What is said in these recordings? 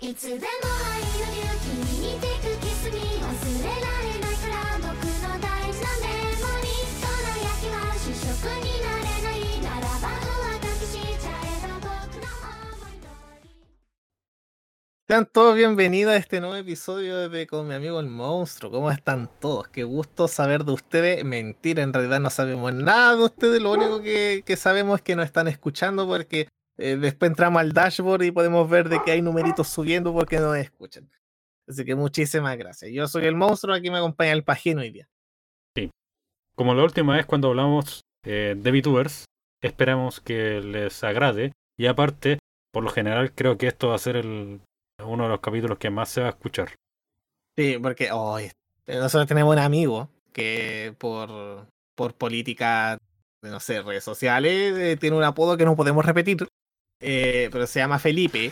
いつでも愛の勇気に似てくキスに忘れられないから僕の大事なメモリーどら焼きは主食になれないならば上書きしちゃえば僕の思い通り Sean todos bienvenidos a este nuevo episodio de Con mi amigo el monstruo. ¿Cómo están todos? Qué gusto saber de ustedes. Mentira, en realidad no sabemos nada de ustedes. Lo único que, que sabemos es que nos están escuchando porque eh, después entramos al dashboard y podemos ver de que hay numeritos subiendo porque nos escuchan. Así que muchísimas gracias. Yo soy el monstruo, aquí me acompaña el Pagino hoy día. Como la última vez cuando hablamos eh, de VTubers, esperamos que les agrade. Y aparte, por lo general, creo que esto va a ser el, uno de los capítulos que más se va a escuchar. Sí, porque hoy nosotros tenemos un amigo que por, por política de, no sé, redes sociales, eh, tiene un apodo que no podemos repetir, eh, pero se llama Felipe.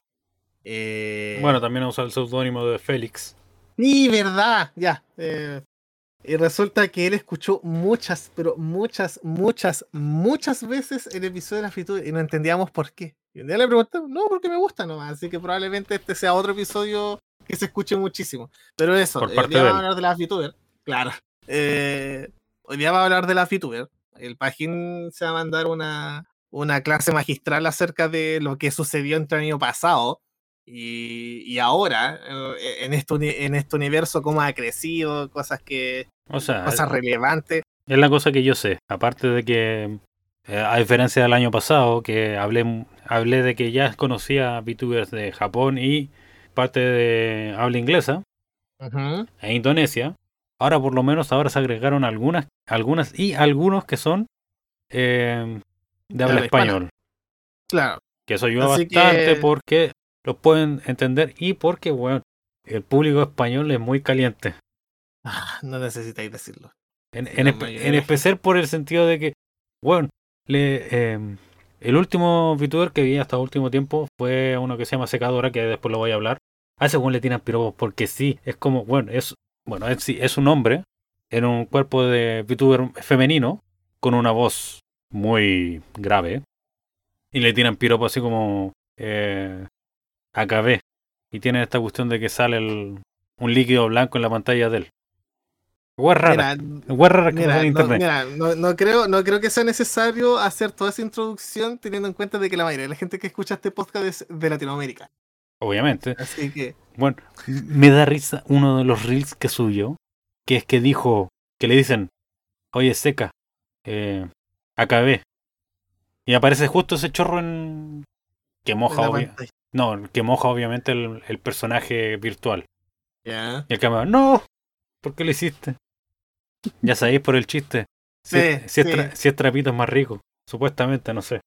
Eh, Bueno, también usa el seudónimo de Félix. Sí, verdad, ya. eh, y resulta que él escuchó muchas, pero muchas, muchas, muchas veces el episodio de la fritura y no entendíamos por qué. Y un día le preguntamos, no, porque me gusta nomás. Así que probablemente este sea otro episodio que se escuche muchísimo. Pero eso, Por hoy día vamos a hablar de la VTuber. Claro. Eh, hoy día vamos a hablar de la VTuber. El Pajín se va a mandar una, una clase magistral acerca de lo que sucedió entre el año pasado y, y ahora, eh, en este, en este universo, cómo ha crecido, cosas que O sea, cosas relevantes. es la cosa que yo sé. Aparte de que, eh, a diferencia del año pasado, que hablé, hablé de que ya conocía VTubers de Japón y parte de habla inglesa Ujú. e Indonesia. Ahora por lo menos ahora se agregaron algunas, algunas y algunos que son eh, de habla español. Claro. Que eso ayuda Así bastante que- porque los pueden entender y porque, bueno, el público español es muy caliente. Ah, no necesitáis decirlo. En, en espe- especial por el sentido de que, bueno, le, eh, el último VTuber que vi hasta último tiempo fue uno que se llama Secadora, que después lo voy a hablar. A ese le tiran piropos porque sí, es como, bueno, es, bueno, es, sí, es un hombre en un cuerpo de VTuber femenino con una voz muy grave y le tiran piropos así como eh, AKB y tienen esta cuestión de que sale el- un líquido blanco en la pantalla de él. Wea rara. Mira, Wea rara que mira, no, internet. mira, no- no creo, no creo que sea necesario hacer toda esa introducción teniendo en cuenta de que la mayoría de la gente que escucha este podcast es de Latinoamérica. Obviamente. Así que, Bueno, me da risa uno de los reels que subió, que es que dijo, que le dicen, oye, seca, eh, AKB. Y aparece justo ese chorro en... que moja, la obvia- pantalla. no, que moja obviamente el, el personaje virtual. Ya. Y el cámara, no, ¿por qué lo hiciste? Ya sabéis por el chiste. Si, Sí, si es sí. tra- si es trapito es más rico. Supuestamente, no sé.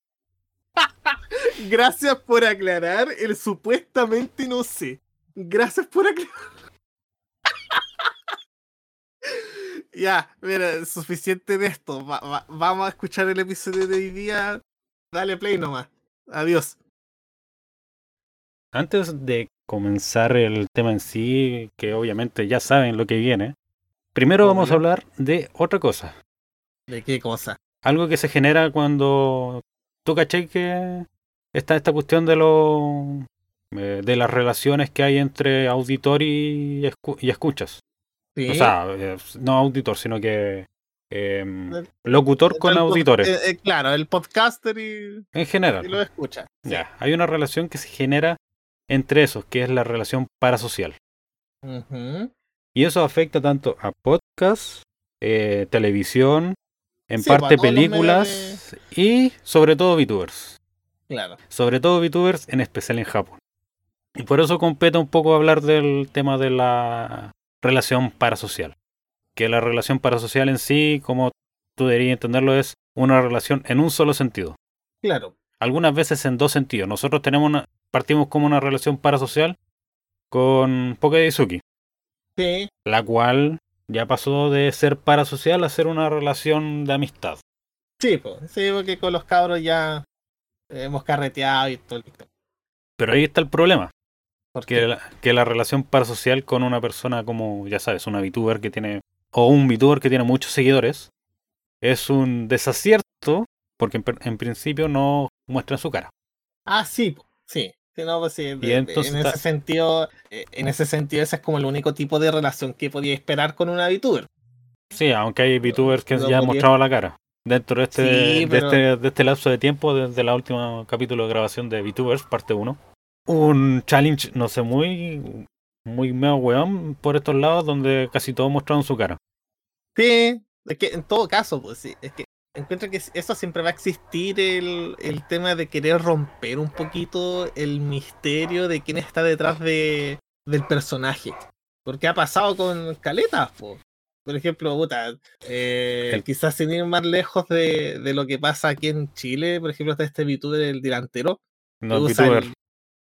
Gracias por aclarar el supuestamente no sé. Gracias por aclarar. ya, mira, suficiente de esto. Va- va- vamos a escuchar el episodio de hoy día. Dale play nomás. Adiós. Antes de comenzar el tema en sí, que obviamente ya saben lo que viene, primero vamos a hablar de otra cosa. ¿De qué cosa? Algo que se genera cuando tú caché que está esta cuestión de lo eh, de las relaciones que hay entre auditor y, escu- y escuchas. Sí. O sea, eh, no auditor, sino que em, El- locutor con El auditores. eh, eh, claro, el podcaster y, En general. y lo escucha. Sí. Ya, hay una relación que se genera entre esos, que es la relación parasocial. Y eso afecta tanto a podcast, televisión, en Sí, pues, parte medios películas y sobre todo VTubers. Claro. Sobre todo VTubers, en especial en Japón. Y por eso compete un poco hablar del tema de la relación parasocial. Que la relación parasocial en sí, como tú deberías entenderlo, es una relación en un solo sentido. Claro. Algunas veces en dos sentidos. Nosotros tenemos una, partimos como una relación parasocial con Pokédezuki. Sí. la cual ya pasó de ser parasocial a ser una relación de amistad. Sí, pues, sí, porque con los cabros ya hemos carreteado y todo el Pero ahí está el problema, que la, que la relación parasocial con una persona como, ya sabes, una VTuber que tiene, o un VTuber que tiene muchos seguidores, es un desacierto porque en, principio no muestra su cara. Ah, sí. Sí, sí, no, pues sí, entonces en ese sentido, eh, en ese sentido, ese es como el único tipo de relación que podía esperar con una VTuber. Sí, aunque hay VTubers que no ya han mostrado la cara. Dentro de este, Sí, de, este, de este lapso de tiempo, desde el último capítulo de grabación de VTubers, parte 1, un challenge, no sé, muy, muy medio weón por estos lados, donde casi todos mostraron su cara. Sí, es que en todo caso, pues sí, es que encuentro que eso siempre va a existir el, el tema de querer romper un poquito el misterio de quién está detrás de, del personaje. Porque ha pasado con caletas, po. Por ejemplo, puta, eh, El- quizás sin ir más lejos de, de lo que pasa aquí en Chile, por ejemplo, está este VTuber, el delantero. No VTuber. el-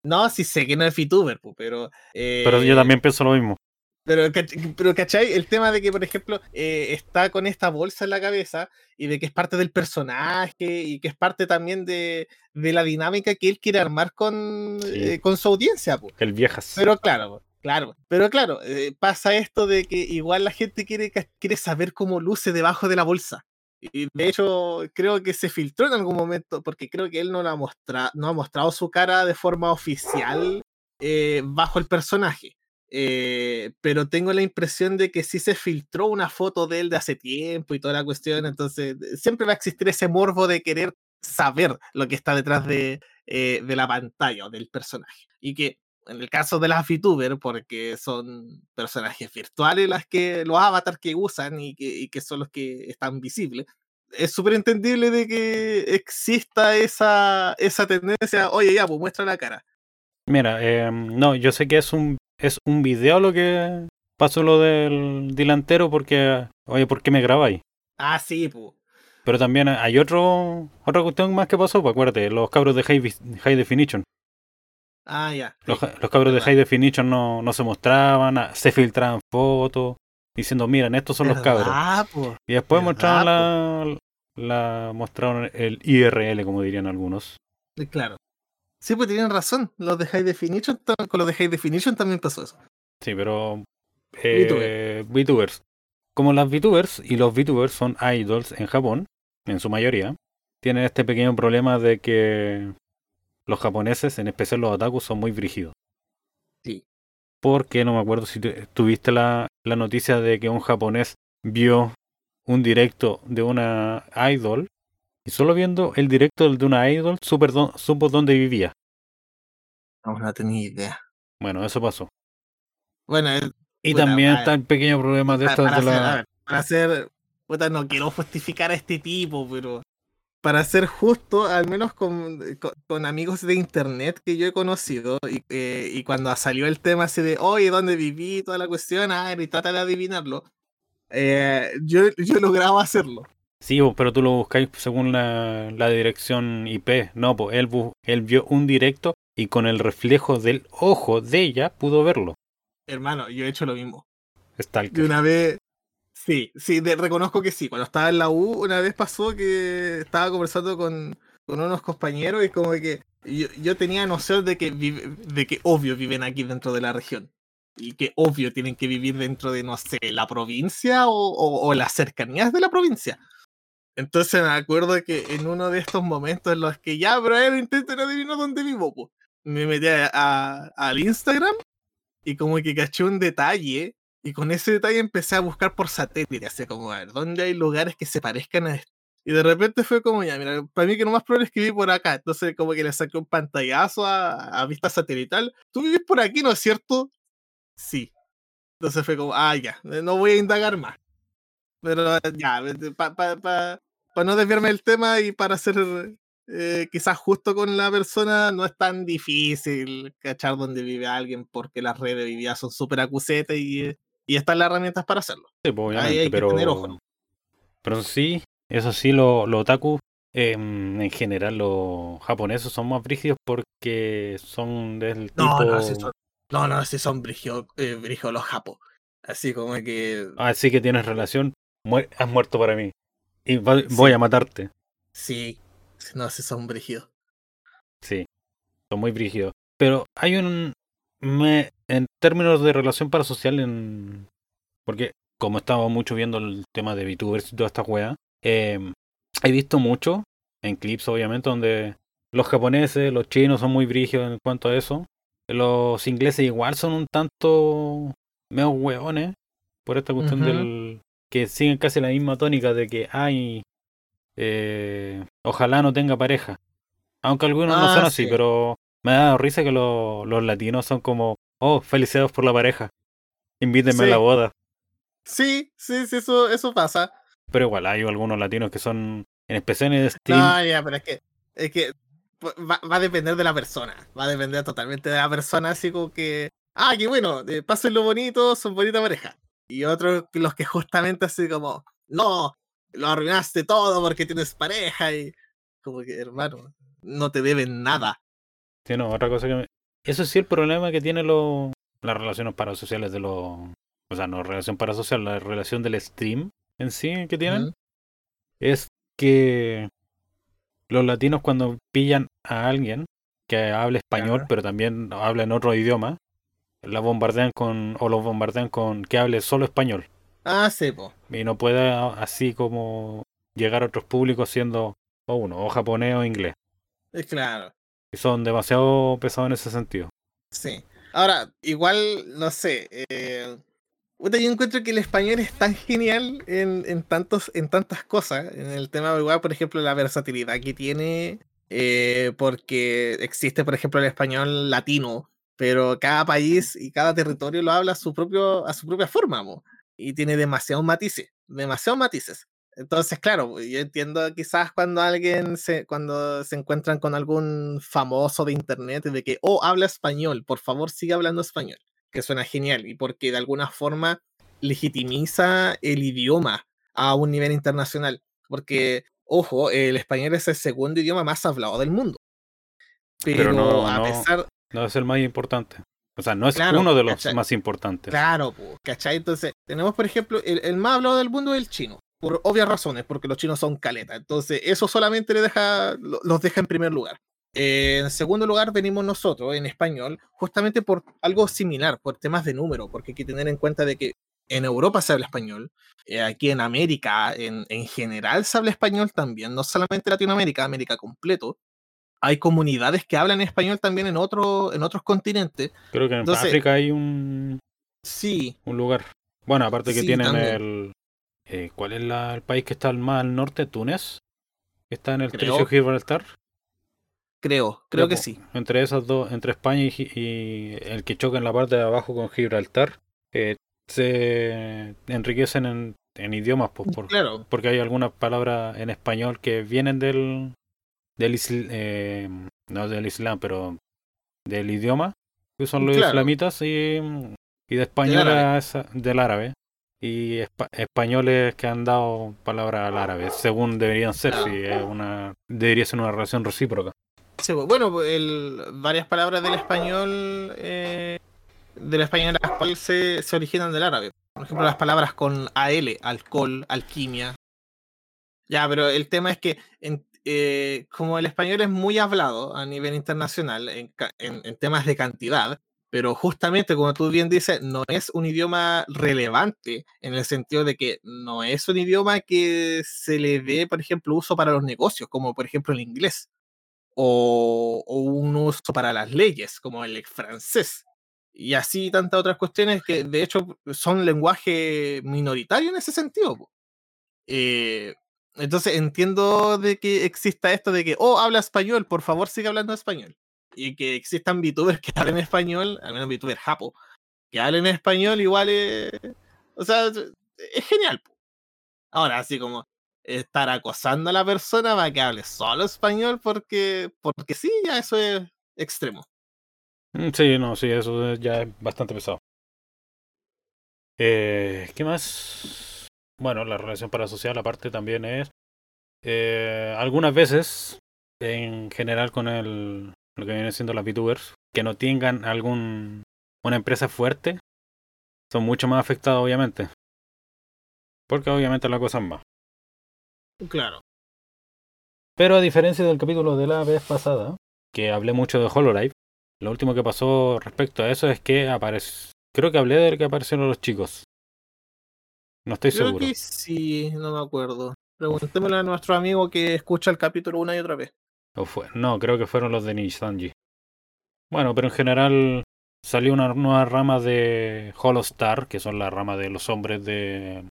No, sí sé que no es VTuber, pero... Pero yo eh, también pienso lo mismo. pero, pero, ¿cachai? El tema de que, por ejemplo, eh, está con esta bolsa en la cabeza y de que es parte del personaje y que es parte también de, de la dinámica que él quiere armar con, Sí. eh, con su audiencia. po. El viejas. Pero claro, claro. Pero claro, eh, pasa esto de que igual la gente quiere, quiere saber cómo luce debajo de la bolsa. Y de hecho, creo que se filtró en algún momento, porque creo que él no, la mostra, no ha mostrado su cara de forma oficial eh, bajo el personaje. Eh, pero tengo la impresión de que sí se filtró una foto de él de hace tiempo y toda la cuestión. Entonces, eh, siempre va a existir ese morbo de querer saber lo que está detrás de, de la pantalla o del personaje. Y que en el caso de las VTuber, porque son personajes virtuales las que, los avatars que usan y que, y que son los que están visibles, es súper entendible de que exista esa, esa tendencia, oye, ya, pues muestra la cara. Mira, eh, no, yo sé que es un, es un video lo que pasó lo del delantero porque, oye, ¿por qué me grabáis? Ah, sí, pues. Pero también hay otro, otra cuestión más que pasó, pues acuérdate, los cabros de High, Definition. Ah, ya. Los, sí. ja- los cabros de. High Definition no, no se mostraban, ah, se filtraban fotos, diciendo, miren, estos son los cabros. ¿Verdad, po? Y después ¿Verdad, mostraron la, la, mostraron el IRL, como dirían algunos. Sí, Claro. Sí, pues tienen razón. Los de High Definition, con los de High Definition también pasó eso. Sí, pero eh, VTubers. Como las VTubers y los VTubers son idols en Japón, en su mayoría, tienen este pequeño problema de que los japoneses, en especial los otakus, son muy brígidos. Sí. Porque no me acuerdo si tu- tuviste la, la noticia de que un japonés vio un directo de una idol y solo viendo el directo de una idol supo, dó- supo dónde vivía. No, no tenía idea. Bueno, eso pasó. Bueno, es- Y también está el pequeño problema de para, esto para de hacer, la... ver, para hacer- puta, no quiero justificar a este tipo, pero para ser justo, al menos con, con- con amigos de internet que yo he conocido, y, eh, y cuando salió el tema así de, oye, ¿dónde viví? Toda la cuestión, a ver, y trata de adivinarlo, eh, yo, yo lograba hacerlo. Sí, pero tú lo buscáis según la, la dirección IP. No, pues él, bu- él vio un directo y con el reflejo del ojo de ella pudo verlo. Hermano, yo he hecho lo mismo. De Stalker. una vez, sí, sí, de- reconozco que sí. Cuando estaba en la U, una vez pasó que estaba conversando con, con unos compañeros y como que yo, yo tenía noción de que, vive- de que obvio viven aquí dentro de la región. Y que obvio tienen que vivir dentro de, no sé, la provincia o, o- o las cercanías de la provincia. Entonces me acuerdo que en uno de estos momentos en los que ya, pero él intenten adivinar dónde vivo, pues, me metí a- al Instagram y como que caché un detalle y con ese detalle empecé a buscar por satélite, así como a ver, ¿dónde hay lugares que se parezcan a esto? Y de repente fue como, ya, mira, para mí que lo más probable es que viví por acá. Entonces como que le saqué un pantallazo a, vista satelital. ¿Tú vivís por aquí, no es cierto? Sí. Entonces fue como, ah, ya, no voy a indagar más. Pero ya, para no desviarme del tema y para ser eh, quizás justo con la persona, no es tan difícil cachar dónde vive alguien porque las redes de vida son súper acusetas y, y están las herramientas para hacerlo. Sí, pues, Ahí obviamente, hay que pero, tener ojo, ¿no? pero sí, eso sí, los lo otaku, em, en general, los japoneses son más brígidos porque son del tipo... No, no, si son, no, no, si son eh, brigio los japos. Así como que Así que tienes relación, muer- has muerto para mí. Y va- voy a matarte. sí, no, si son brigios. Sí, son muy brígidos. Pero hay un... Me, en términos de relación parasocial, en, porque como estaba mucho viendo el tema de VTubers y toda esta wea, eh, he visto mucho, en clips obviamente, donde los japoneses, los chinos son muy brígidos en cuanto a eso. Los ingleses igual son un tanto medio hueones por esta cuestión del que siguen casi la misma tónica de que ay eh, ojalá no tenga pareja. Aunque algunos no Ah, son así, sí. pero me ha dado risa que lo- los latinos son como, oh, felicidades por la pareja. Invítenme a la boda. Sí, sí, sí, eso, eso pasa. Pero igual hay algunos latinos que son, en especial en Steam, No, ya, pero es que, es que va, va a depender de la persona. Va a depender totalmente de la persona, así como que, ah, qué bueno, eh, pásenlo bonito, son bonita pareja. Y otros, los que justamente así como, no, lo arruinaste todo porque tienes pareja y como que, hermano, no te deben nada. Sí, no, otra cosa que me... Eso sí el problema que tiene lo... las relaciones parasociales de los... O sea, no relación parasocial, la relación del stream en sí que tienen es que los latinos cuando pillan a alguien que hable español Claro. pero también habla en otro idioma, la bombardean con... o los bombardean con que hable solo español. Ah, sí, po. Y no puede así como llegar a otros públicos siendo o uno, o japonés o inglés. Es claro. Y son demasiado pesados en ese sentido. Sí. Ahora, igual, no sé. Eh, yo encuentro que el español es tan genial en, en, tantos, en tantas cosas. En el tema, igual, por ejemplo, la versatilidad que tiene. eh, porque existe, por ejemplo, el español latino. Pero cada país y cada territorio lo habla a su, propio, a su propia forma. mo, Y tiene demasiados matices. Demasiados matices. Entonces, claro, yo entiendo quizás cuando alguien se, cuando se encuentran con algún famoso de internet de que, oh, habla español, por favor sigue hablando español, que suena genial y porque de alguna forma legitimiza el idioma a un nivel internacional, porque, ojo, el español es el segundo idioma más hablado del mundo. Pero, Pero no- a no- pesar, No es el más importante. O sea, no es Claro, uno de los ¿cachai? más importantes. Claro, ¿cachai? Entonces, tenemos, por ejemplo, el, el más hablado del mundo es el chino, por obvias razones, porque los chinos son caleta. Entonces, eso solamente le deja, lo- los deja en primer lugar. Eh, en segundo lugar, venimos nosotros, en español, justamente por algo similar, por temas de número, porque hay que tener en cuenta de que en Europa se habla español, eh, aquí en América, en, en general se habla español también, no solamente Latinoamérica, América completo. Hay comunidades que hablan español también en, otro, en otros continentes. Creo que en Entonces- África hay un, Sí, un lugar. Bueno, aparte que Sí, tienen también. el... eh, ¿Cuál es la- el país que está más al norte? ¿Túnez? Está en el Creo. De Gibraltar. creo, creo que po, sí. Entre esas dos, entre España y, el que choca en la parte de abajo con Gibraltar, eh, se enriquecen en, en idiomas, pues, por, Claro, porque hay algunas palabras en español que vienen del, del isl- eh, no del islam, pero del idioma, que son los Claro. islamitas, y, y de español árabe. a esa- del árabe. Y espa- españoles que han dado palabras al árabe, según deberían ser, Ah. si es una, debería ser una relación recíproca. Sí, bueno, el, varias palabras del español, eh, del español actual se, se originan del árabe. Por ejemplo, las palabras con AL, alcohol, alquimia. Ya, pero el tema es que en- eh, como el español es muy hablado a nivel internacional en, ca- en- en temas de cantidad, pero justamente como tú bien dices, no es un idioma relevante en el sentido de que no es un idioma que se le dé, por ejemplo, uso para los negocios, como por ejemplo el inglés o, o un uso para las leyes, como el francés. Y así tantas otras cuestiones que de hecho son lenguaje minoritario en ese sentido. Eh, entonces entiendo de que exista esto de que, oh, habla español, por favor sigue hablando español. Y que existan VTubers que hablen español, al menos VTubers japo, que hablen español igual es... O sea, es genial. Ahora, así como estar acosando a la persona para que hable solo español porque, porque sí, ya eso es extremo. Mm, Sí, no, sí, eso ya es bastante pesado. Eh, ¿qué más? Bueno, la relación parasocial aparte también es eh, algunas veces, en general con el, lo que viene siendo las VTubers, que no tengan algún una empresa fuerte, son mucho más afectados obviamente. Porque obviamente la cosa es más. Claro. Pero a diferencia del capítulo de la vez pasada, que hablé mucho de Hololive, lo último que pasó respecto a eso es que apareció. Creo que hablé de que aparecieron los chicos. No estoy Creo seguro. que sí, no me acuerdo. Preguntémosle a nuestro amigo que escucha el capítulo una y otra vez. O fue, no, creo que fueron los de Nissanji. Bueno, pero en general salió una nueva rama de Holostar, que son las ramas de los hombres de.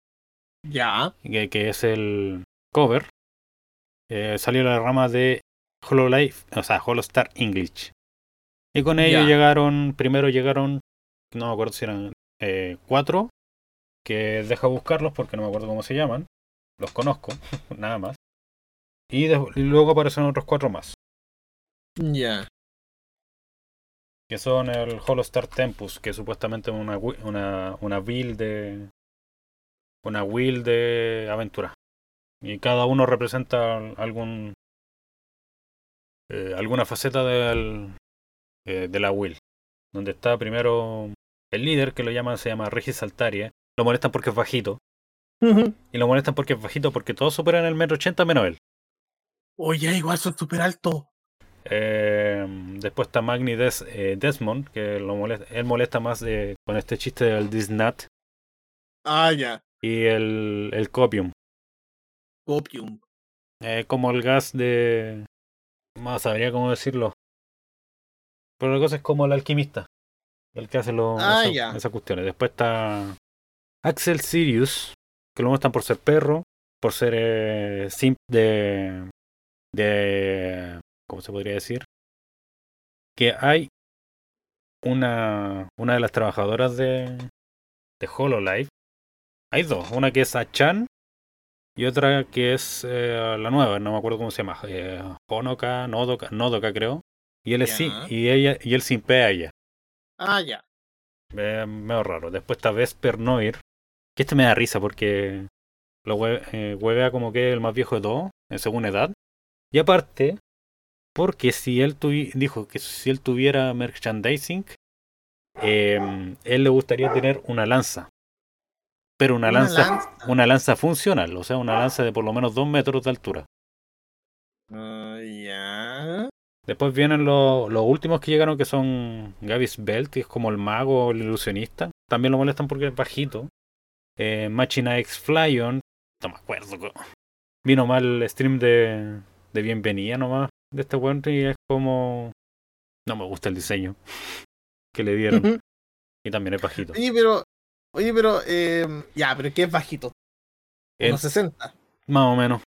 Ya. que, que es el cover. Eh, salió la rama de Hololive, o sea, Holostar English. Y con ello llegaron, primero llegaron, no me acuerdo si eran eh, cuatro, que deja buscarlos porque no me acuerdo cómo se llaman. Los conozco, nada más. Y, de- y luego aparecen otros cuatro más, Ya. que son el Holostar Tempus, que supuestamente es una, una, una build de. Una will de aventura. Y cada uno representa algún. eh, alguna faceta del, eh, de la will. Donde está primero el líder, que lo llaman, se llama Regis Altaria. Lo molestan porque es bajito. Y lo molestan porque es bajito, porque todos superan el metro ochenta menos él. Oye, igual son súper alto. Eh, después está Magni Des- eh, Desmond, que lo molesta, él molesta más de, con este chiste del Disnat. Ah, ya. Y el, el Copium. Copium. Eh, como el gas de. No sabría cómo decirlo. Pero la cosa es como el alquimista. El que hace lo, Ah, esas cuestiones. Después está Axel Sirius, que lo muestran por ser perro, por ser eh, simp de. De. ¿Cómo se podría decir? Que hay una. una de las trabajadoras de. de Hololive. Hay dos. Una que es Achan y otra que es eh, la nueva, no me acuerdo cómo se llama. Eh, Honoka, Nodoka, Nodoka creo. Y él es sim- Ya. y ella y él simpea a ella. Ah, ya. Eh, medio raro. Después está Vesper Noir. Que este me da risa porque lo hue- eh, huevea como que es el más viejo de todos, en según edad. Y aparte, porque si él tuvi- dijo que si él tuviera merchandising, eh, él le gustaría tener una lanza. Pero una, Una lanza, lanza. una lanza funcional, o sea, una lanza de por lo menos dos metros de altura. Ah, ya. Después vienen los, los últimos que llegaron, que son Gavis Belt, que es como el mago o el ilusionista. También lo molestan porque es bajito. Eh, Machina X Flyon, no me acuerdo. Vino mal el stream de, de bienvenida nomás de este weón y es como... No me gusta el diseño que le dieron. y también es bajito. Oye, pero. Oye, pero. Eh, ya, pero ¿qué es bajito? Eh, Unos 60. más o menos.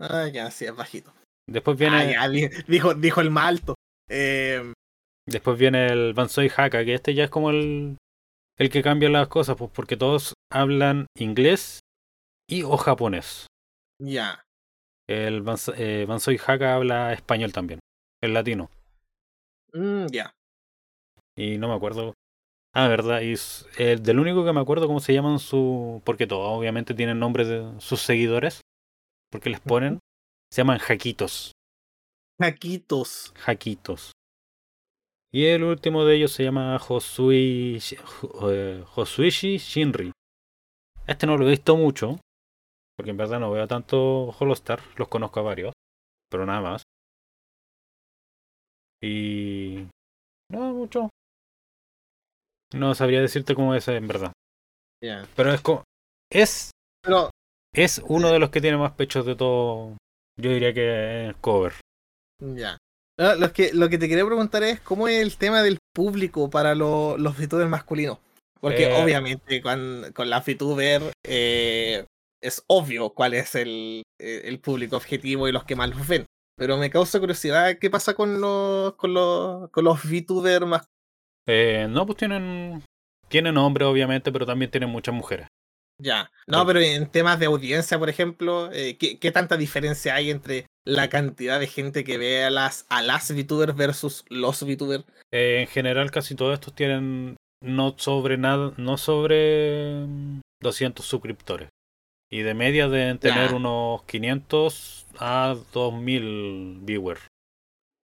Ah, ya, sí, es bajito. Después viene, Ah, ya, dijo, dijo el más alto. Eh, después viene el Banzoi Haka, que este ya es como el, el que cambia las cosas, pues porque todos hablan inglés y o japonés. ya. El Banz- eh, Haka habla español también, el latino. Mm, ya. Y no me acuerdo. Ah, verdad. Y el del único que me acuerdo cómo se llaman su. Porque todos obviamente tienen nombres de sus seguidores. Porque les ponen. Se llaman Jaquitos. Jaquitos. Jaquitos. Y el último de ellos se llama Josui, eh, Josuishi Shinri. Este no lo he visto mucho. Porque en verdad no veo tanto Holostar. Los conozco a varios. Pero nada más. Y. No mucho. No sabría decirte cómo es en verdad. Pero es como. Es. Pero, Es uno de los que tiene más pechos de todo. Yo diría que es cover. ya. Ah, lo, que, lo que te quería preguntar es cómo es el tema del público para lo- los VTubers masculinos. Porque Eh. obviamente con, con la VTuber eh, es obvio cuál es el, eh, el público objetivo y los que más los ven. Pero me causa curiosidad qué pasa con los, con los, con los VTubers masculinos. Eh, no, pues tienen. Tienen hombres, obviamente, pero también tienen muchas mujeres. Ya. No, pero en temas de audiencia, por ejemplo, eh, ¿qué, qué tanta diferencia hay entre la cantidad de gente que ve a las, a las VTubers versus los VTubers? Eh, en general, casi todos estos tienen no sobre nada, no sobre mm, 200 suscriptores. Y de media deben tener Ya. unos 500 a 2000 viewers.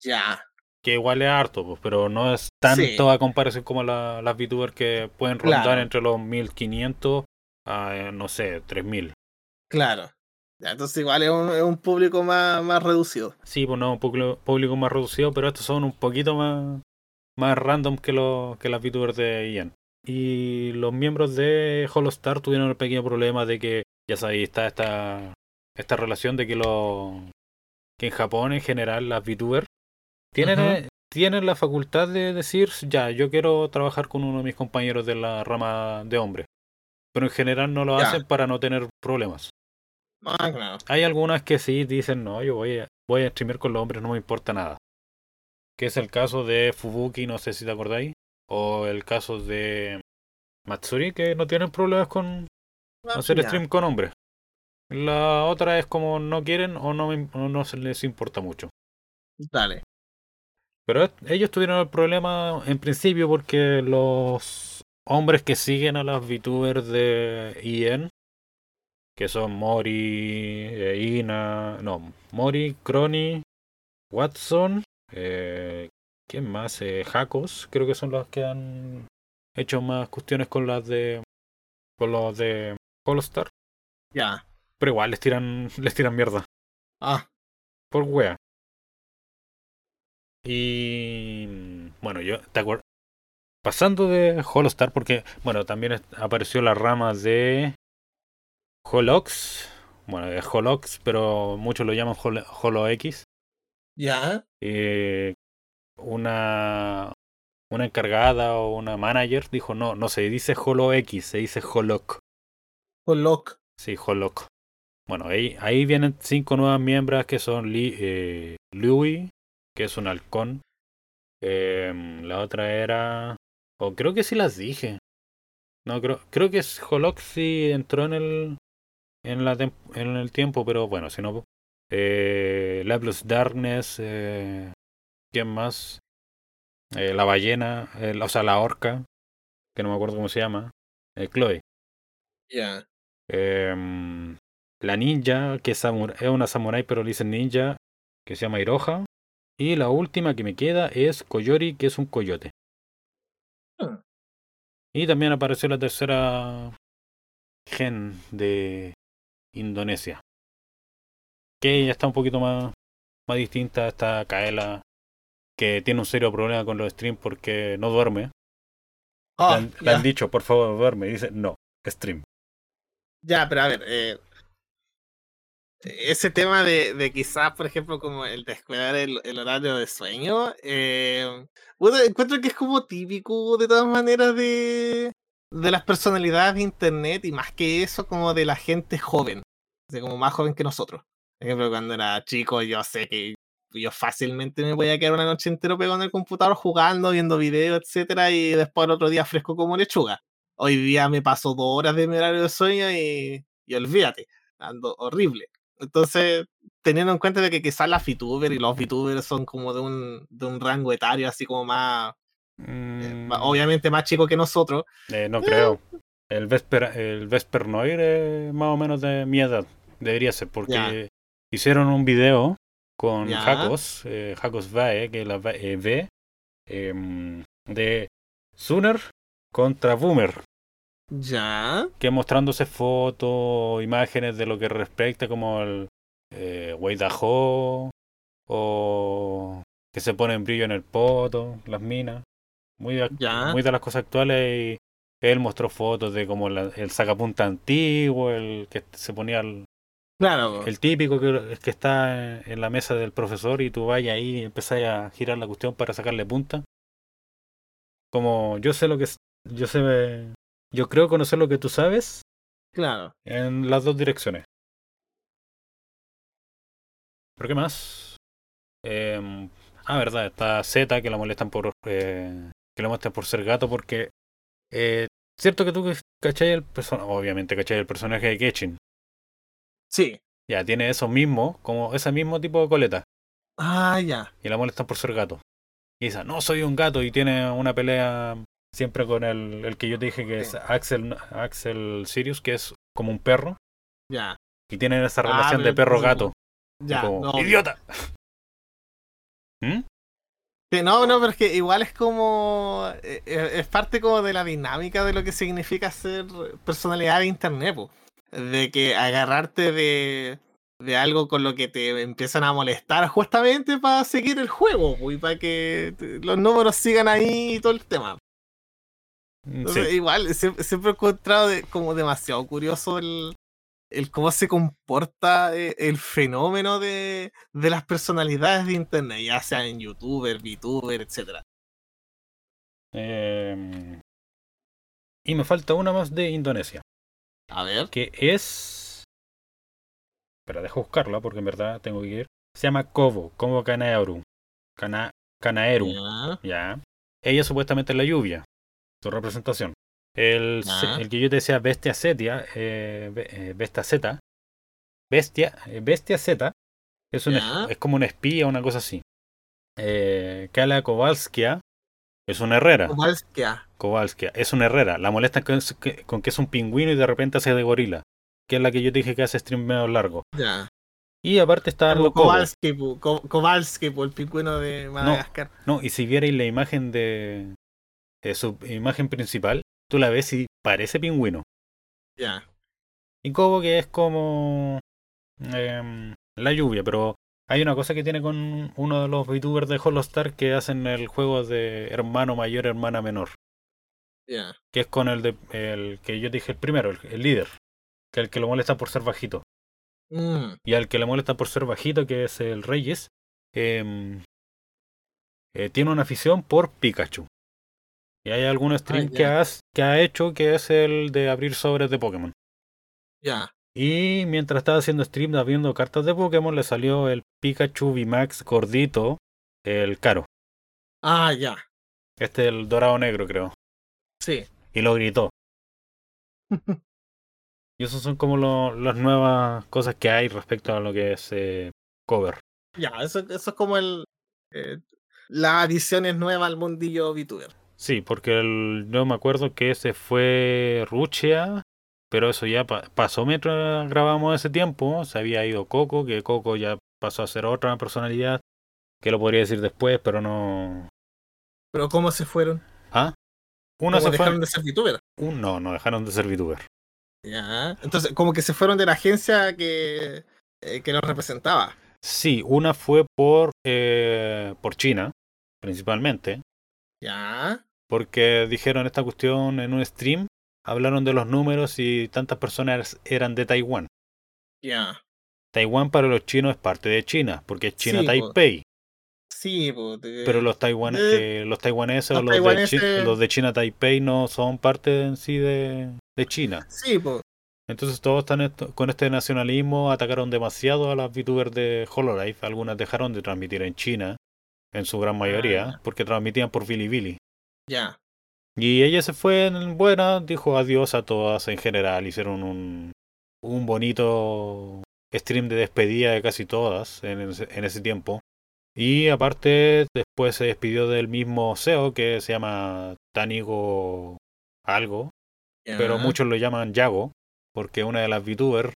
Ya. Que igual es harto, pues, pero no es tanto Sí. a comparación como la- las VTubers que pueden rondar Claro. entre los 1500 a, eh, no sé, 3000. Claro. Ya, entonces igual es un, es un público más, más reducido. Sí, pues no, un público, público más reducido, pero estos son un poquito más, más random que, los que las VTubers de Ian. Y los miembros de Holostar tuvieron el pequeño problema de que, ya sabéis, está esta, esta relación de que los, que en Japón en general las VTubers tienen, eh, tienen la facultad de decir, ya, yo quiero trabajar con uno de mis compañeros de la rama de hombre. Pero en general no lo Ya. hacen para no tener problemas. Ah, claro. Hay algunas que sí dicen, no, yo voy a, voy a streamear con los hombres, no me importa nada. Que es el caso de Fubuki, no sé si te acordáis. O el caso de Matsuri, que no tienen problemas con hacer stream con hombres. La otra es como no quieren o no, o no se les importa mucho. Dale. Pero ellos tuvieron el problema en principio porque los hombres que siguen a las VTubers de IN, que son Mori, eh, Ina, no, Mori, Crony, Watson, eh, ¿quién más? Eh, Hakos, creo que son los que han hecho más cuestiones con las de con los de Holostar, Ya. pero igual les tiran les tiran mierda Ah, por wea. Y bueno, yo te acuerdo. Pasando de Holostar, porque bueno, también apareció la rama de Holox. Bueno, es Holox, pero muchos lo llaman Holo, Holo X. ya. Eh, una una encargada o una manager dijo no, no se dice Holo X, se dice Holoc. Con Lock. Sí, Holoc. Bueno, ahí, ahí vienen cinco nuevas miembros que son Li, eh, Louis, que es un halcón. Em, la otra era. O creo que sí las dije. No, creo, creo que es Holoc sí entró en el. En, la en el tiempo, pero bueno, si no. Eh, Lablos Darkness. Eh, ¿Quién más? Eh, la ballena. eh, o sea, la orca. Que no me acuerdo cómo se llama. Eh, Chloe. Ya. Em, la ninja, que es, es una samurai, pero le dicen ninja, que se llama Iroha. Y la última que me queda es Koyori, que es un coyote. Ah. Y también apareció la tercera gen de Indonesia. Que ya está un poquito más, más distinta. Está Kaela, que tiene un serio problema con los streams porque no duerme. Le Ah, han, le han dicho, por favor, duerme. Y dice, no, stream. Ya, pero a ver, eh, ese tema de, de quizás, por ejemplo, como el descuidar el, horario de sueño, eh, bueno, encuentro que es como típico de todas maneras de, de las personalidades de internet y más que eso, como de la gente joven, sea, como más joven que nosotros. Por ejemplo, cuando era chico, yo sé que yo fácilmente me voy a quedar una noche entera pegado en el computador jugando, viendo videos, etcétera, y después el otro día fresco como lechuga. Hoy día me paso dos horas de mi horario de sueño y, y olvídate, ando horrible. Entonces, teniendo en cuenta de que quizás las VTubers y los VTubers son como de un, de un rango etario así como más, eh, Mm, obviamente más chico que nosotros, Eh, no creo. El Vesper, el Vesper Noir es más o menos de mi edad. Debería ser, porque hicieron un video con Ya. Jacos, eh, Jacos Vae, que es la Va- eh, V, em, de Sooner contra Boomer, ya, que mostrándose fotos, imágenes de lo que respecta como el eh, Wei Daho, o que se ponen brillo en el poto, las minas. Muy de, Ya. muy de las cosas actuales y él mostró fotos de como la- el sacapunta antiguo, el que se ponía el, claro, el típico que, que está en la mesa del profesor y tú vayas ahí y empezás a girar la cuestión para sacarle punta. Como yo sé lo que yo sé yo creo conocer lo que tú sabes claro. en las dos direcciones. ¿Por qué más? Em, ah, verdad, está Z que la molestan por eh, que la molestan por ser gato porque eh, cierto que tú cachai el personaje, obviamente cachai el personaje de Ketchin. Sí. Ya tiene eso mismo, como ese mismo tipo de coleta Ah, ya. y la molestan por ser gato. Y dice, "No soy un gato" y tiene una pelea siempre con el, el que yo te dije que es. Axel Axel Sirius, que es como un perro Ya. y tienen esa Ah, relación de pero perro entonces, gato. Ya. Tipo, no. ¡Idiota! ¿Mm? Sí, no, no, pero es que igual es como. eh, eh, Es parte como de la dinámica de lo que significa ser personalidad de internet, po. De que agarrarte de, de algo con lo que te empiezan a molestar justamente para seguir el juego, y para que los números sigan ahí y todo el tema. Entonces, Sí. igual, siempre, siempre he encontrado de- como demasiado curioso el, el cómo se comporta eh, el fenómeno de, de las personalidades de internet, ya sean youtuber, VTuber, etcétera. Em, y me falta una más de Indonesia, A ver. que es... Espera, dejo buscarla porque en verdad tengo que ir. Se llama Kobo, Kobo Kanaeru. Kana, Kanaeru. Ya. Ya. Ella supuestamente es la lluvia. Su representación. El, Ya. el que yo te decía Bestia Zetia, eh, eh, Bestia Z. Bestia, eh, Bestia Z. Es, un, es como una espía, una cosa así. Eh, Kala Kowalskia es una herrera. Kowalskia. Kowalskia es una herrera. La molesta con, que- con que es un pingüino y de repente hace de gorila. Que es la que yo te dije que hace stream medio largo. Ya. Y aparte está Kobo. Kowalski, Kowalski, el pingüino de Madagascar. No, y si vierais la imagen de, su imagen principal, tú la ves y parece pingüino. Ya. Y Kobo que es como em, la lluvia, pero hay una cosa que tiene con uno de los VTubers de Holostar que hacen el juego de hermano mayor, hermana menor. Ya. Que es con el de el que yo dije el primero, el, el líder. Que el que lo molesta por ser bajito. Mm, Y al que le molesta por ser bajito, que es el Reyes, em, eh, tiene una afición por Pikachu. Y hay algún stream Ah, que, ya. has- que ha hecho que es el de abrir sobres de Pokémon. Ya. Y mientras estaba haciendo stream abriendo cartas de Pokémon, le salió el Pikachu VMAX gordito, el caro. Ah, ya. Este el dorado negro, creo. Sí. Y lo gritó. y esos son como lo- las nuevas cosas que hay respecto a lo que es eh, cover. Ya, eso, eso es como el. Eh, la adición es nueva al mundillo VTuber. Sí, porque el, yo me acuerdo que ese fue Ruchia, pero eso ya pa- pasó mientras grabamos ese tiempo. Se había ido Coco, que Coco ya pasó a ser otra personalidad, que lo podría decir después, pero no. Pero ¿cómo se fueron? ¿Ah? Una ¿Cómo se fue. dejaron de ser VTuber? no, no dejaron de ser VTuber. Ya. Entonces, como que se fueron de la agencia que, eh, que los representaba. Sí, una fue por, eh, por China, principalmente, Ya. Porque dijeron esta cuestión en un stream, hablaron de los números y tantas personas eran de Taiwán. Ya. Taiwán para los chinos es parte de China, porque es China Sí, po. Taipei. Sí, de- Pero los, taiwan eh, eh, los taiwaneses los o los, de Chi- los de China Taipei no son parte en sí de, de China. Sí, pues. Entonces todos están esto- con este nacionalismo, atacaron demasiado a las VTubers de Hololive. Algunas dejaron de transmitir en China, en su gran mayoría, Ah. porque transmitían por Bilibili. Ya. Y ella se fue en buena, dijo adiós a todas en general. Hicieron un, un bonito stream de despedida de casi todas en ese, en ese tiempo. Y aparte, después se despidió del mismo CEO que se llama Tanigo algo, pero muchos lo llaman Yago, porque una de las VTubers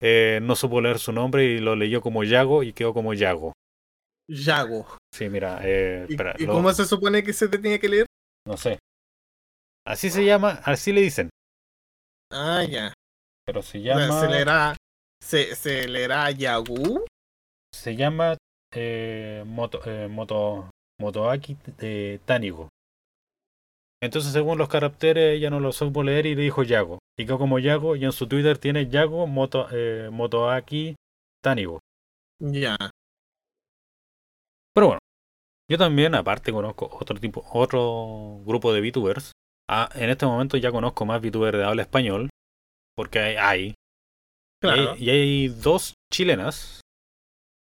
eh, no supo leer su nombre y lo leyó como Yago y quedó como Yago. Yago. Sí, mira, eh, ¿Y, espera, y lo- cómo se supone que se te tenía que leer? No sé. Así se llama, así le dicen, Ah, ya. pero se llama... se leerá. Se, se leerá Yagu. Se llama eh, Moto, eh, Moto, Motoaki eh, Tanigo. Entonces, según los caracteres, ella no lo supo leer y le dijo Yago. Y quedó como Yago, y en su Twitter tiene Yago Moto, eh, Motoaki Tanigo. Ya. Yo también, aparte, conozco otro tipo, otro grupo de VTubers. Ah, en este momento ya conozco más VTubers de habla español, porque hay, hay. Y Claro. hay- y hay dos chilenas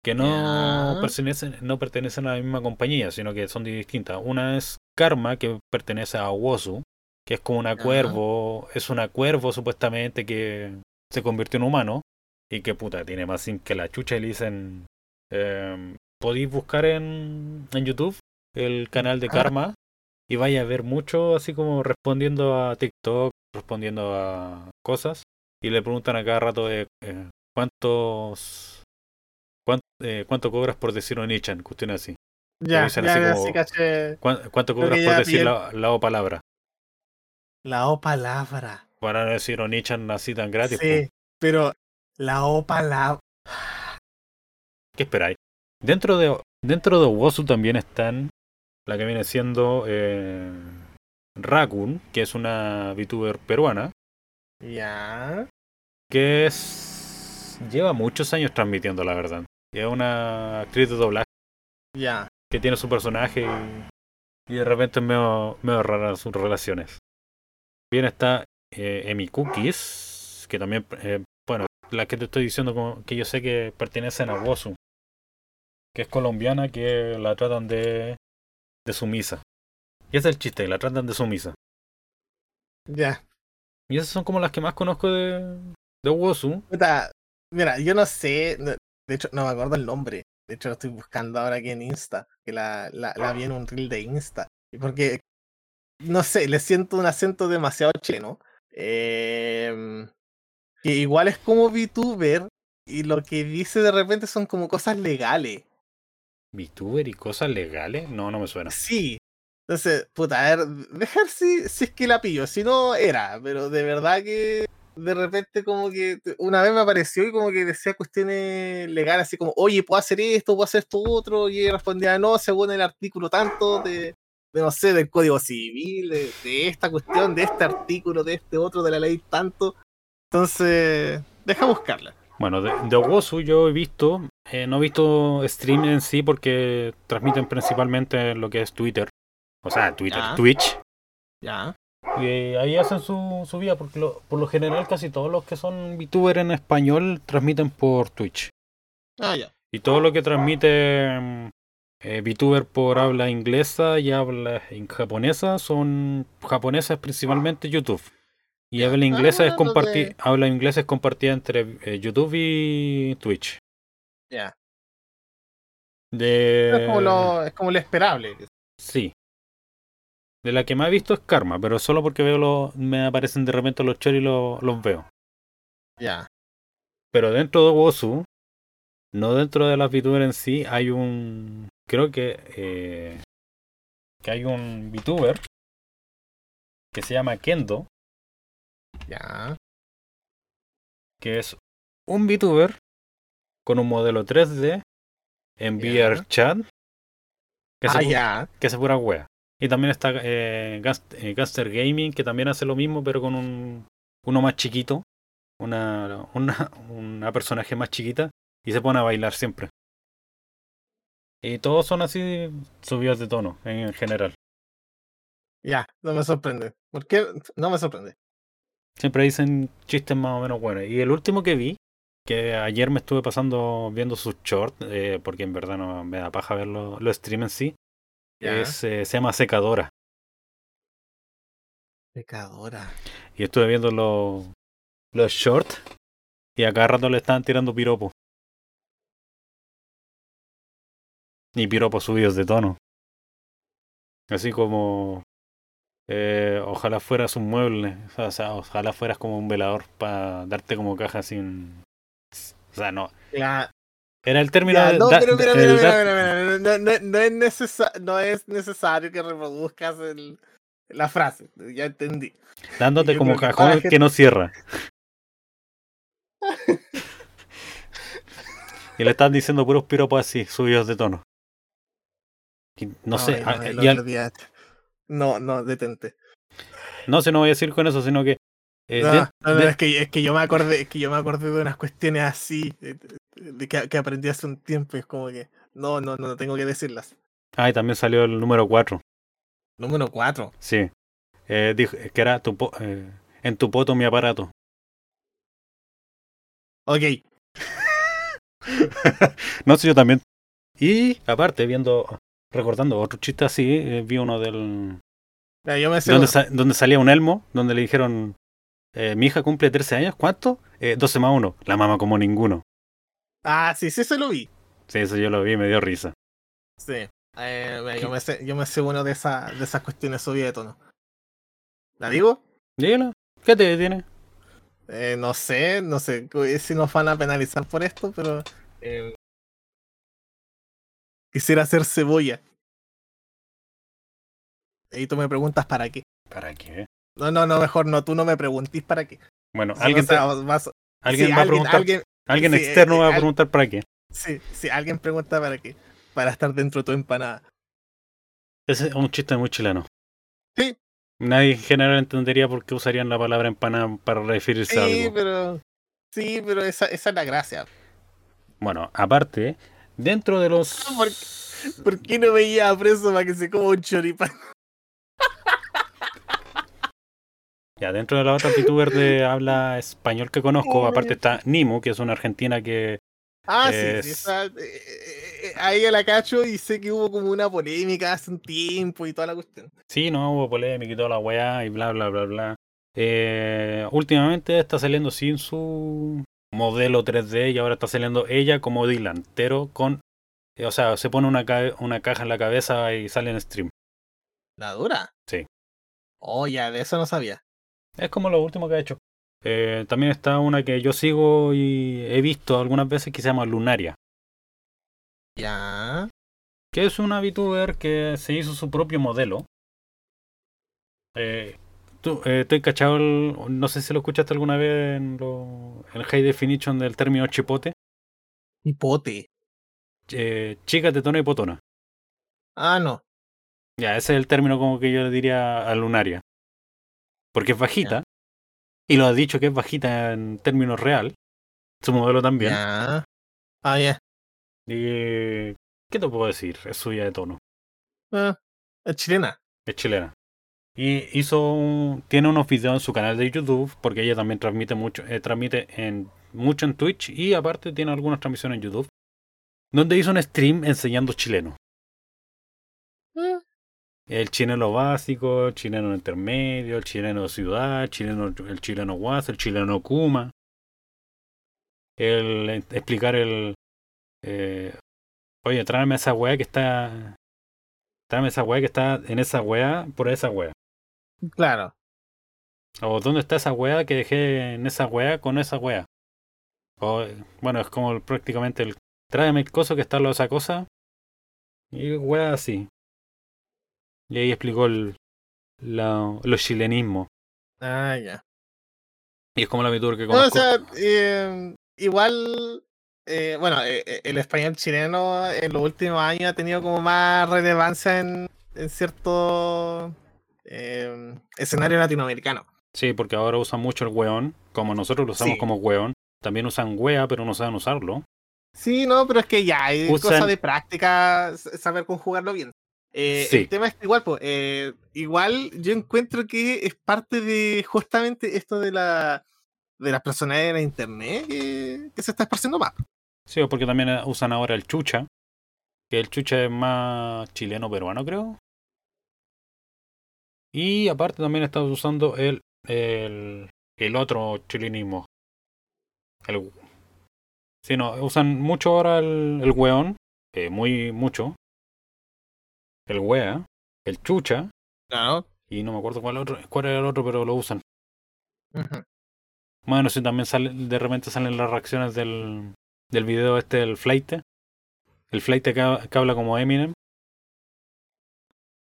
que no pertenecen, no pertenecen a la misma compañía, sino que son distintas. Una es Karma, que pertenece a Wozu, que es como una cuervo, es una cuervo supuestamente que se convirtió en humano y que puta, tiene más sim que la chucha y le dicen, em, podéis buscar en, en YouTube el canal de Ah. Karma y vaya a ver mucho así como respondiendo a TikTok, respondiendo a cosas y le preguntan a cada rato de eh, cuántos cuán- eh, cuánto cobras por decir Onichan, cuestiones así. Ya, ya, así ya, como- sí, caché. ¿Cuán- ¿Cuánto cobras por decir bien. la, la O palabra? La O palabra. Para no decir Onichan así tan gratis. Sí, pero la O palabra. ¿Qué esperáis? Dentro de dentro de Wozu también están la que viene siendo eh, Rakun, que es una VTuber peruana. Ya. que es lleva muchos años transmitiendo, la verdad. Es una actriz de doblaje Ya. que tiene su personaje y, y de repente es medio, medio rara sus relaciones. Bien está eh, Emi Cookies, que también, eh, bueno, la que te estoy diciendo como que yo sé que pertenecen a Wosu, que es colombiana, que la tratan de, de sumisa. Y ese es el chiste, la tratan de sumisa. Ya. Y esas son como las que más conozco de, de Wosu. Puta, mira, yo no sé. De hecho, no me acuerdo el nombre. De hecho, lo estoy buscando ahora aquí en Insta. Que la, la, la vi en un reel de Insta. Y Porque, no sé, le siento un acento demasiado chileno. Em, que igual es como VTuber. Y lo que dice de repente son como cosas legales. VTuber y cosas legales. No, no me suena. Sí. Entonces, puta, a ver, dejar si, es que la pillo. Si no, era. Pero de verdad que de repente como que una vez me apareció y como que decía cuestiones legales, así como, oye, puedo hacer esto, puedo hacer esto otro. Y respondía, no, según el artículo tanto de, de no sé, del Código Civil, de esta cuestión, de este artículo, de este otro, de la ley tanto. Entonces, deja buscarla. Bueno, de, de Owosu yo he visto, eh, no he visto stream en sí porque transmiten principalmente lo que es Twitter. O sea, Twitter, Ya. Twitch. Ya. Y eh, ahí hacen su, su vida, porque lo- por lo general casi todos los que son VTuber en español transmiten por Twitch. Ah, ya. Y todo lo que transmite eh, VTuber por habla inglesa y habla en japonesa son japonesas principalmente YouTube. Y Ya. habla inglesa es Ah, lo comparti- que- habla inglesa es compartida entre eh, YouTube y Twitch. Ya. De Es, como lo, es como lo esperable. Sí. De la que más he visto es Karma, pero solo porque veo los, me aparecen de repente los choris y lo- los veo. Ya. Pero dentro de Wosu, no dentro de las VTuber en sí, hay un. Creo que. eh, que hay un VTuber que se llama Kendo, Ya. que es un VTuber con un modelo 3D en Ya. VR chat que Ah, ya. que se pura wea. Y también está eh, eh, Gaster Gaming, que también hace lo mismo, pero con un uno más chiquito, una, una, una personaje más chiquita, y se pone a bailar siempre. Y todos son así subidos de tono en general. Ya, no me sorprende. ¿Por qué? No me sorprende. Siempre dicen chistes más o menos buenos. Y el último que vi, que ayer me estuve pasando viendo sus shorts, eh, porque en verdad no me da paja ver los los streams en sí, es, eh, se llama Secadora. Pecadora. Y estuve viendo los, los shorts y a cada rato le estaban tirando piropos. Y piropos subidos de tono. Así como... eh, ojalá fueras un mueble. O sea, ojalá fueras como un velador para darte como caja sin... O sea, no. Ya, Era el término ya, de... no, da- pero mira, mira, mira, no, es necesa- no es necesario que reproduzcas el- la frase. Ya entendí. Dándote como que cajón la que no cierra. y le están diciendo puros piropos así, subidos de tono. Y no sé, ah, no, y al- No, no, detente. no sé, no voy a decir con eso, sino que eh, No, de- no, no, de- es, que, es que yo me acordé, es que yo me acordé de unas cuestiones así, de, de que, que aprendí hace un tiempo, y es como que, no, no, no, no tengo que decirlas. Ah, y también salió el número 4, Número 4. sí. Eh, dijo que era tu po- eh, en tu poto mi aparato. Ok. no sé, yo también. Y aparte, viendo, recordando otro chiste así, eh, vi uno del... Ya, yo me sé donde, uno. sa- donde salía un elmo, donde le dijeron, eh, mi hija cumple 13 años, ¿cuánto? Eh, 12 más 1, la mama como ninguno. Ah, sí, sí, se lo vi. Sí, eso yo lo vi me dio risa. Sí. Eh, yo, me sé, yo me sé uno de, esa, de esas cuestiones subidas. ¿La digo? Dígalo, ¿qué te detiene? Eh, no sé, no sé si nos van a penalizar por esto, pero. eh, quisiera hacer cebolla. Y tú me preguntas para qué. ¿Para qué? No, no, no, mejor no, tú no me preguntís para qué. Bueno, alguien, te- vas- alguien sí, va a preguntar, alguien, externo va a preguntar para qué. sí, sí, alguien pregunta para qué. Para estar dentro de tu empanada. Ese es un chiste muy chileno. Sí. Nadie en general entendería por qué usarían la palabra empanada para referirse a Sí, algo. pero. Sí, pero esa, esa es la gracia. Bueno, aparte, dentro de los. ¿Por, por qué no veía a preso para que se coma un choripán? Ya, dentro de la otra VTuber de habla español que conozco, aparte está Nimu, que es una argentina que. Ah, Es- sí, sí, esa, eh, eh, eh, ahí la cacho y sé que hubo como una polémica hace un tiempo y toda la cuestión. Sí, no hubo polémica y toda la weá y bla, bla, bla, bla. Eh, últimamente está saliendo sin su modelo 3D y ahora está saliendo ella como delantero con. eh, o sea, se pone una, ca- una caja en la cabeza y sale en stream. ¿La dura? Sí. Oh, ya, de eso no sabía. Es como lo último que ha hecho. Eh, también está una que yo sigo y he visto algunas veces que se llama Lunaria. Ya. que es una VTuber que se hizo su propio modelo. Eh, tú, eh, estoy cachado, el- no sé si lo escuchaste alguna vez en, lo, en High Definition del término chipote. Hipote. Eh, chica, tetona y potona. Ah, no. Ya, ese es el término como que yo le diría a Lunaria. Porque es bajita. Y lo ha dicho que es bajita en términos real. Su modelo también. Ya. Ah, ya. Y, ¿Qué te puedo decir? Es suya de tono. Ah, es chilena. Es chilena. Y hizo un- tiene unos videos en su canal de YouTube, porque ella también transmite mucho, eh, transmite en, mucho en Twitch y aparte tiene algunas transmisiones en YouTube, donde hizo un stream enseñando chileno. Ah, El chileno básico, el chileno intermedio, el chileno ciudad, el chileno, el chileno guas, el chileno kuma. El explicar el eh, oye, tráeme esa weá que está. Tráeme esa weá que está en esa weá por esa weá. Claro. O dónde está esa weá que dejé en esa weá con esa weá. O bueno, es como el- prácticamente el tráeme el coso que está en esa cosa. Y weá así. Y ahí explicó el, la- los chilenismos. Ah, ya. Y es como la VTuber que No, o conozco. sea, eh, igual, eh, bueno, eh, eh, el español chileno en los últimos años ha tenido como más relevancia en, en ciertos eh, escenarios latinoamericanos. Sí, porque ahora usan mucho el weón. Como nosotros lo usamos Sí. como weón. También usan wea, pero no saben usarlo. Sí, no, pero es que ya, hay Usan- cosa de práctica, saber conjugarlo bien. Eh, Sí. El tema es que igual, pues, eh, igual yo encuentro que es parte de justamente esto de la de las personalidades de internet que, que se está esparciendo más. Sí, porque también eh, usan ahora el chucha. Que el chucha es más chileno-peruano, creo. Y aparte también estamos usando el, el, el otro chilenismo. El, sí, no, usan mucho ahora el, el weón. eh, muy mucho. El wea. El chucha. Claro. Y no me acuerdo cuál, otro, cuál era el otro, pero lo usan. Bueno, sí, también sale, de repente salen las reacciones del, del video este, el flight. El flight que habla como Eminem.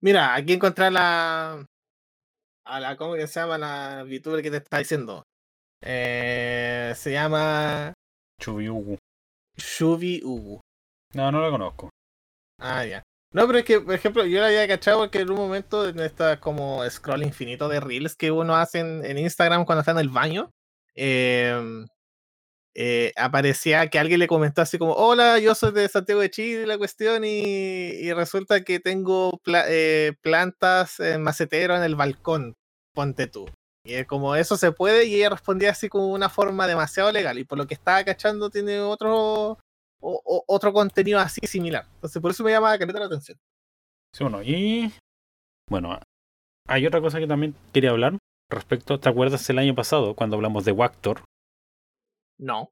Mira, aquí encontrar la. A la ¿Cómo que se llama la VTuber que te está diciendo? Eh, se llama Chubiugu. Shubi Ugu. No, no la conozco. Ah, ya. No, pero es que, por ejemplo, yo la había cachado porque en un momento en esta como scroll infinito de reels que uno hace en, en Instagram cuando está en el baño, eh, eh, aparecía que alguien le comentó así como, hola, yo soy de Santiago de Chile, la cuestión, y, resulta que tengo eh, plantas en macetero en el balcón, ponte tú. Y es como eso se puede, y ella respondía así como una forma demasiado legal, y por lo que estaba cachando tiene otro o- otro contenido así similar. Entonces, por eso me llama caleta la atención. Sí, bueno, y. Bueno, hay otra cosa que también quería hablar respecto. ¿Te acuerdas el año pasado cuando hablamos de Wactor? No.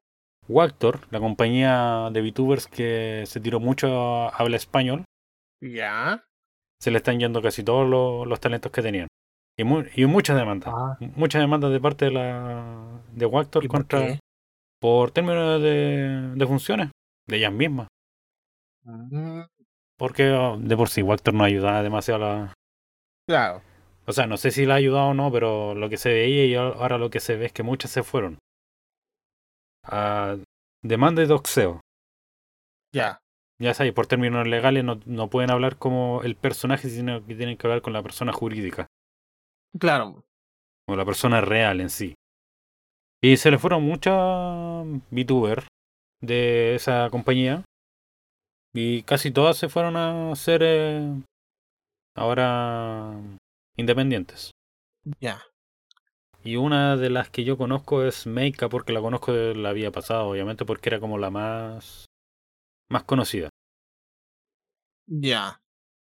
Wactor, la compañía de VTubers que se tiró mucho a habla español, Ya. se le están yendo casi todos los, los talentos que tenían. Y, mu- y muchas demandas. Ah. Muchas demandas de parte de la de Wactor ¿Y por contra por términos de, de funciones de ellas mismas. Mm, Porque oh, de por sí Wactor no ayudaba demasiado a la, Claro. O sea, no sé si la ha ayudado o no, pero lo que se veía y ahora lo que se ve es que muchas se fueron. A demanda de doxeo. Ya. Ya sabes, por términos legales no, no pueden hablar como el personaje, sino que tienen que hablar con la persona jurídica. Claro. O la persona real en sí. Y se le fueron muchas VTuber de esa compañía. Y casi todas se fueron a ser eh, ahora independientes. Ya. Y una de las que yo conozco es Meika, porque la conozco de la vida pasada, obviamente, porque era como la más, más conocida. Ya.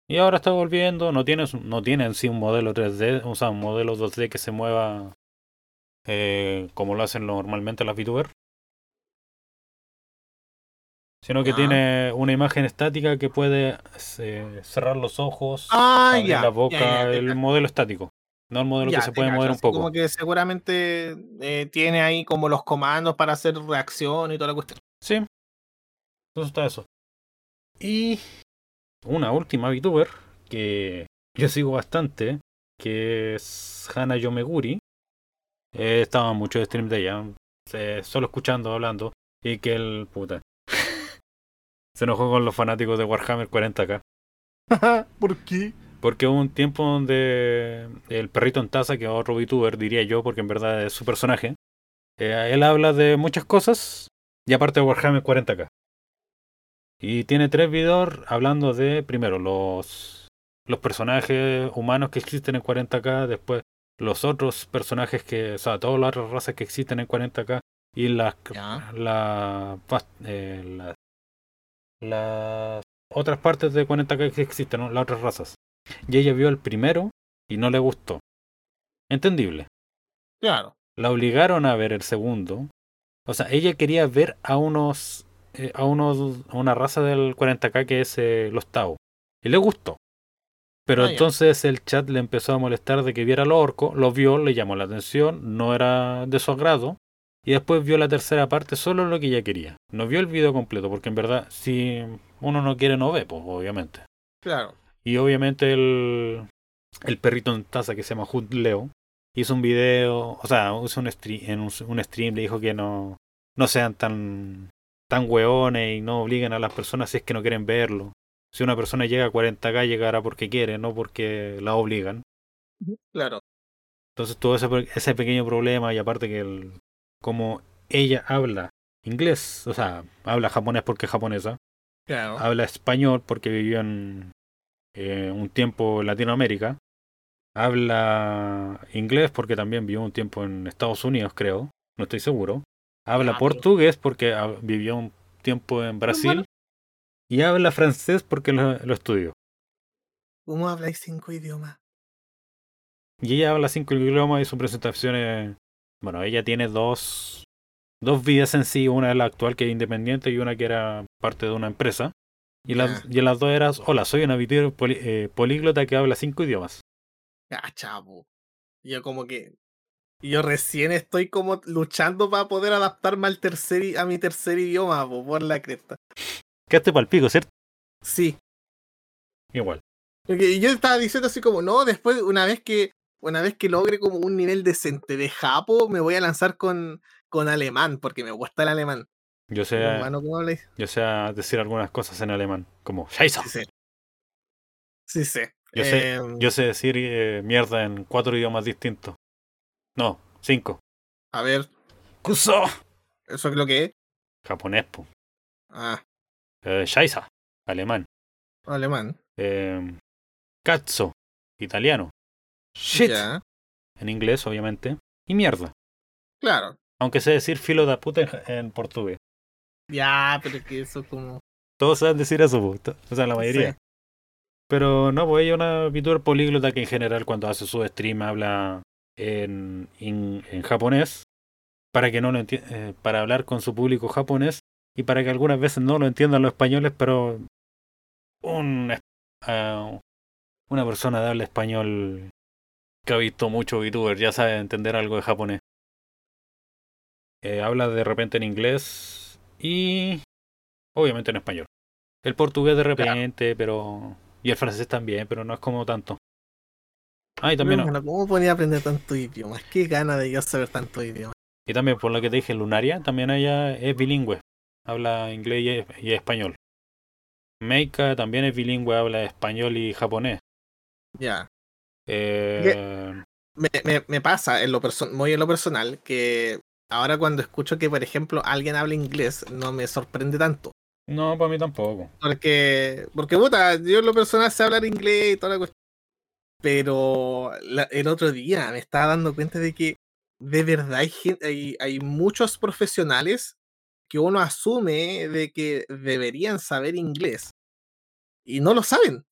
Y ahora está volviendo, no tiene, no tiene en sí un modelo 3D, o sea, un modelo 2D que se mueva eh, como lo hacen normalmente las VTuber. Sino que tiene una imagen estática que puede eh, cerrar los ojos, Ah, abrir la boca, el modelo estático. No el modelo Ya, que se puede cacho, mover un poco. Como que seguramente eh, tiene ahí como los comandos para hacer reacción y toda la cuestión. Sí. Entonces está eso. Y una última VTuber que yo sigo bastante, que es Hana Yomeguri. He estado en muchos streams de ella, eh, solo escuchando, hablando, y que el puta se enojó con los fanáticos de Warhammer 40k. ¿Por qué? Porque hubo un tiempo donde el perrito en taza, que es otro VTuber, diría yo, porque en verdad es su personaje, eh, él habla de muchas cosas y aparte de Warhammer 40k. Y tiene tres videos hablando de, primero, los, los personajes humanos que existen en 40k, después los otros personajes que, o sea, todas las otras razas que existen en 40k y las la, eh, las, las otras partes de 40k que existen, ¿no? las otras razas. Y ella vio el primero y no le gustó. Entendible. Claro. La obligaron a ver el segundo. O sea, ella quería ver a unos eh, a unos a una raza del 40k que es eh, los Tau. Y le gustó. Pero Ah, ya. entonces el chat le empezó a molestar de que viera los orcos, lo vio, le llamó la atención, no era de su agrado. Y después vio la tercera parte, solo lo que ella quería. No vio el video completo, porque en verdad, si uno no quiere, no ve, pues obviamente. Claro. Y obviamente el, el perrito en taza que se llama Hood Leo hizo un video, o sea, hizo un stream, en un, un stream le dijo que no, no sean tan, tan hueones y no obliguen a las personas si es que no quieren verlo. Si una persona llega a 40k, llegará porque quiere, no porque la obligan. Claro. Entonces tuvo ese, ese pequeño problema y aparte que el, como ella habla inglés, o sea, habla japonés porque es japonesa, Claro. habla español porque vivió en eh, un tiempo en Latinoamérica, habla inglés porque también vivió un tiempo en Estados Unidos, creo, no estoy seguro, habla Ah, portugués porque vivió un tiempo en Brasil bueno. y habla francés porque lo, lo estudió. ¿Cómo habláis cinco idiomas? Y ella habla cinco idiomas y su presentación es... Bueno, ella tiene dos, dos vidas en sí, una es la actual que es independiente y una que era parte de una empresa. Y, las, y en las dos eras, hola, soy una VTuber poli- eh, políglota que habla cinco idiomas. Ah, chavo. Yo como que. Yo recién estoy como luchando para poder adaptarme al tercer, a mi tercer idioma, po, por la cresta. Quedaste pa'l pico, ¿cierto? Sí. Igual. Porque yo estaba diciendo así como, no, después, una vez que. Una vez que logre como un nivel decente de japo, me voy a lanzar con, con alemán, porque me gusta el alemán. Yo sé, yo sé decir algunas cosas en alemán, como Scheiße. Sí sé. Sí. Yo sé, Em, yo sé decir eh, mierda en cuatro idiomas distintos. No, cinco. A ver, Kuso. ¿eso es lo que es? Japonés, po. Ah, Eh. Alemán. alemán. Eh, cazzo. Italiano. Shit. Ya, En inglés, obviamente. Y mierda. claro. Aunque sé decir filo de puta en, en portugués. Ya, pero es que eso como. Todos saben decir eso, po. To- o sea, la mayoría. Sí. Pero no, pues ella es una VTuber políglota que en general cuando hace su stream habla en, en, en japonés para que no lo eh, para hablar con su público japonés y para que algunas veces no lo entiendan los españoles, pero un, ah, una persona de habla español que ha visto mucho VTuber ya sabe entender algo de japonés. Eh, habla de repente en inglés y obviamente en español. El portugués de repente, pero y el francés también, pero no es como tanto. Ah, y también, Bueno, ¿Cómo ponía a aprender tantos idiomas? Qué gana de yo saber tantos idiomas. y también por lo que te dije, Lunaria, también ella es bilingüe. Habla inglés y, es- y español. Meika también es bilingüe, habla español y japonés. Ya. Eh, Me, me, me pasa en lo muy en lo personal que ahora cuando escucho que, por ejemplo, alguien habla inglés, no me sorprende tanto. No, para mí tampoco. Porque, porque puta, yo en lo personal sé hablar inglés y toda la cuestión. Pero la- el otro día me estaba dando cuenta de que de verdad hay, hay, hay muchos profesionales que uno asume de que deberían saber inglés y no lo saben.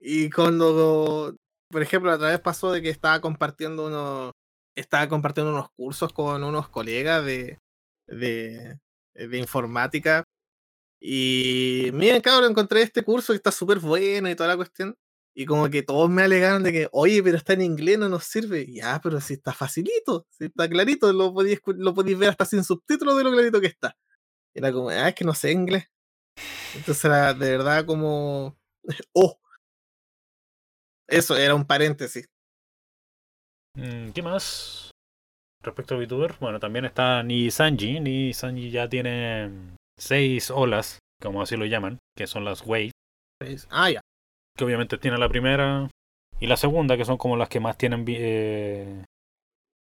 Y cuando, por ejemplo, otra vez pasó de que estaba compartiendo unos, estaba compartiendo unos cursos con unos colegas de, de, de informática. Y miren, cabrón, encontré este curso que está súper bueno y toda la cuestión. Y como que todos me alegaron de que, oye, pero está en inglés, no nos sirve. Ya, pero si está facilito, si está clarito, lo podéis, lo podéis ver hasta sin subtítulos de lo clarito que está. Era como, ah, es que no sé inglés. Entonces era de verdad como, oh. Eso era un paréntesis. Mm, ¿Qué más? Respecto a VTuber, bueno, también está Ni Sanji. Ni Sanji ya tiene seis olas, como así lo llaman, que son las Wave. Ah, ya. que obviamente tiene la primera y la segunda, que son como las que más tienen eh,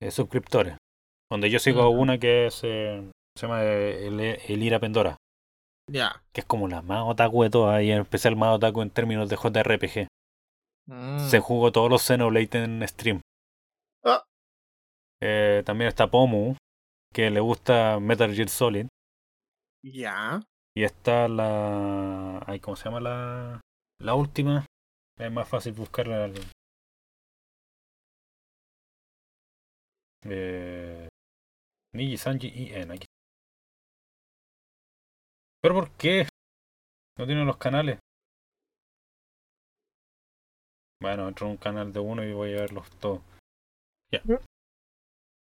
eh, suscriptores. Donde yo sigo una que es, eh, se llama el, el Ira Pendora, Ya. que es como la más otaku de todas, y en especial más otaku en términos de JRPG. Mm. Se jugó todos los Xenoblade en stream. Ah. Eh, también está Pomu, que le gusta Metal Gear Solid. Ya. Y está la... ay, ¿Cómo se llama la, la última? Es más fácil buscarla. Eh, Niji, Sanji y En. Aquí. ¿Pero por qué? No tienen los canales. Bueno, entro en un canal de uno y voy a verlos todos. Ya.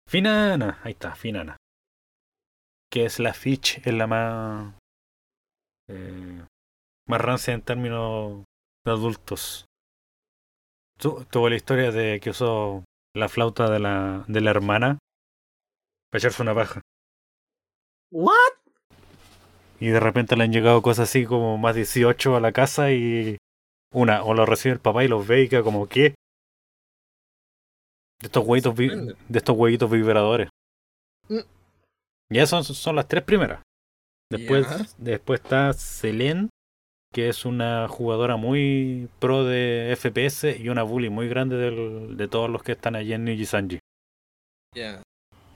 Finana. Ahí está, Finana. Que es la Fitch, es la más eh, más rancia en términos de adultos. Tu- tuvo la historia de que usó la flauta de la, de la hermana para echarse una paja. ¿What? Y de repente le han llegado cosas así como más 18 a la casa y una, o lo recibe el papá y los ve y queda como ¿qué? De estos huevitos, de estos huevitos vibradores. Mm. Y esas son, son las tres primeras. Después, Ya. después está Selene, que es una jugadora muy pro de FPS y una bully muy grande del- de todos los que están allí en Niji Sanji. Ya.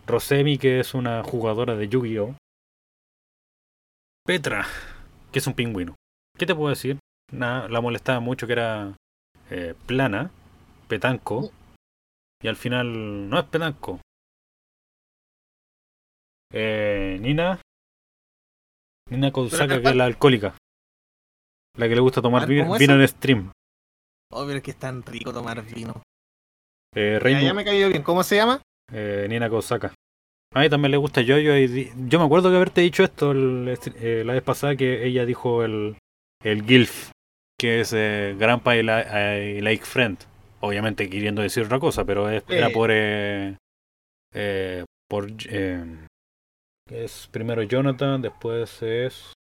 Rosemi, que es una jugadora de Yu-Gi-Oh! Petra, que es un pingüino. ¿Qué te puedo decir? Nada, la molestaba mucho que era eh, plana, petanco, y al final no es petanco. Eh, Nina, Nina Kousaka, que es la alcohólica. La que le gusta tomar Ah, vi- ¿cómo vino eso? en stream. Oh, pero es que es tan rico tomar vino. Eh, Ya, ya me cayó bien. ¿Cómo se llama? Eh, Nina Kosaka. A mí también le gusta Yoyo. Y di- yo me acuerdo que haberte dicho esto el- eh, la vez pasada que ella dijo el, el GILF, que es eh, Grandpa y, la, y Like Friend. Obviamente queriendo decir otra cosa, pero es- era Sí. por. Eh, eh, por eh, es primero Jonathan, después es.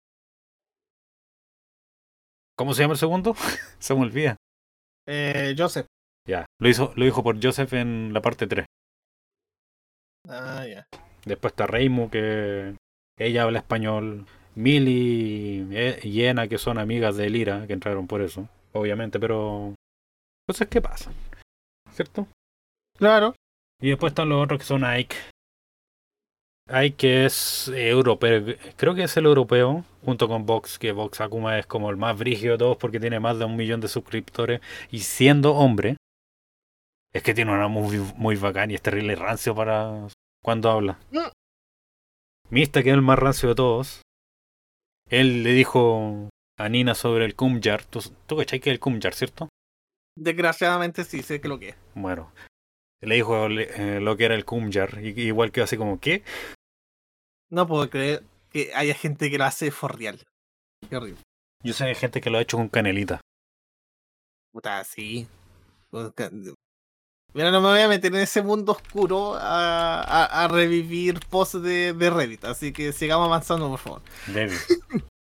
¿Cómo se llama el segundo? se me olvida. Eh, Joseph. Ya, lo, hizo, lo dijo por Joseph en la parte 3. Ah, ya. Después está Reimu, que ella habla español. Mili eh, y Ena, que son amigas de Lira, que entraron por eso, obviamente, pero cosas que pasan, ¿cierto? Claro. Y después están los otros que son Ike. Ike que es europeo, creo que es el europeo, junto con Vox, que Vox Akuma es como el más brígido de todos porque tiene más de un millón de suscriptores y siendo hombre, es que tiene una muy, muy bacán y es terrible rancio para cuando habla. Mista, que es el más rancio de todos, él le dijo a Nina sobre el Kumjar. ¿Tú, tú cachai que es el Kumjar, cierto? Desgraciadamente sí sé que lo que es. Bueno, le dijo eh, lo que era el Kumjar, y, igual que así como, ¿qué? No puedo creer que haya gente que lo hace forreal. Qué horrible. Yo sé de gente que lo ha hecho con canelita. Puta, sí. Mira, no me voy a meter en ese mundo oscuro a, a- a revivir posts de, de Reddit, así que sigamos avanzando, por favor. Débil.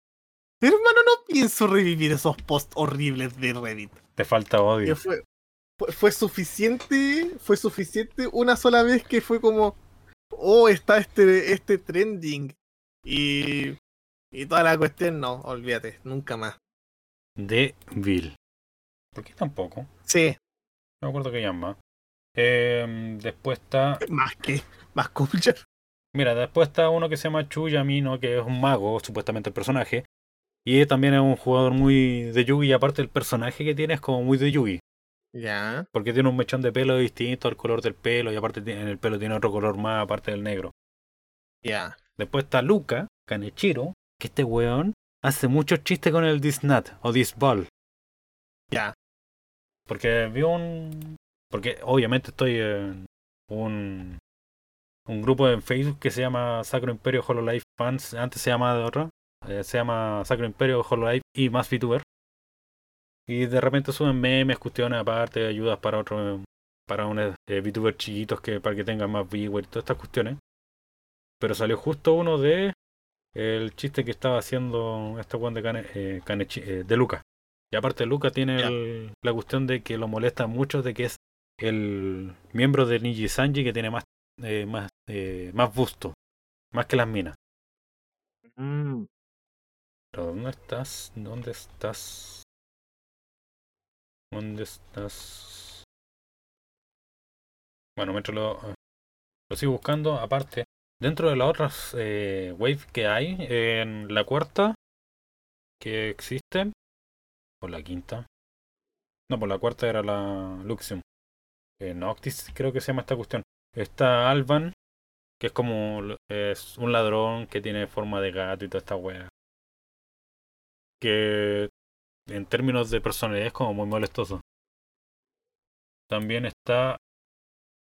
Hermano, no pienso revivir esos posts horribles de Reddit. Te falta Que odio. fue, fue, fue suficiente, fue suficiente una sola vez que fue como, oh, está este, este trending. Y, y toda la cuestión, no, olvídate, nunca más. De Bill. ¿Por qué tampoco? Sí, No me acuerdo que llama. Eh, después está. más que, más culture. Mira, después está uno que se llama Chu Yamino, que es un mago, supuestamente el personaje. Y también es un jugador muy de Yugi. Y aparte, el personaje que tiene es como muy de Yugi. Ya, Porque tiene un mechón de pelo distinto al color del pelo. Y aparte, en el pelo tiene otro color más, aparte del negro. ya. Después está Luca, Kanechiro, que este weón hace muchos chistes con el Disnat o Disball. Ya. Porque vi un. Porque obviamente estoy en un. Un grupo en Facebook que se llama Sacro Imperio Hololive Fans. Antes se llamaba de otro. Eh, se llama Sacro Imperio Hololive y más VTuber. Y de repente suben memes, cuestiones aparte, ayudas para otros. Para unos eh, VTubers chiquitos que para que tengan más viewers y todas estas cuestiones. Pero salió justo uno de. El chiste que estaba haciendo este weón de, Kane- eh, eh, de Luca. Y aparte Luca tiene el- la cuestión de que lo molesta mucho de que es el miembro de Niji Sanji que tiene más eh, más más busto, más que las minas. Mm, ¿dónde estás? ¿Dónde estás? ¿Dónde estás? Bueno, mientras lo, lo sigo buscando, aparte, dentro de las otras eh, waves que hay, en la cuarta que existe, o la quinta, no, por la cuarta era la Luxium. Eh, Noctis creo que se llama esta cuestión. Está Alban, que es como es un ladrón que tiene forma de gato y toda esta wea. Que en términos de personalidad es como muy molestoso. También está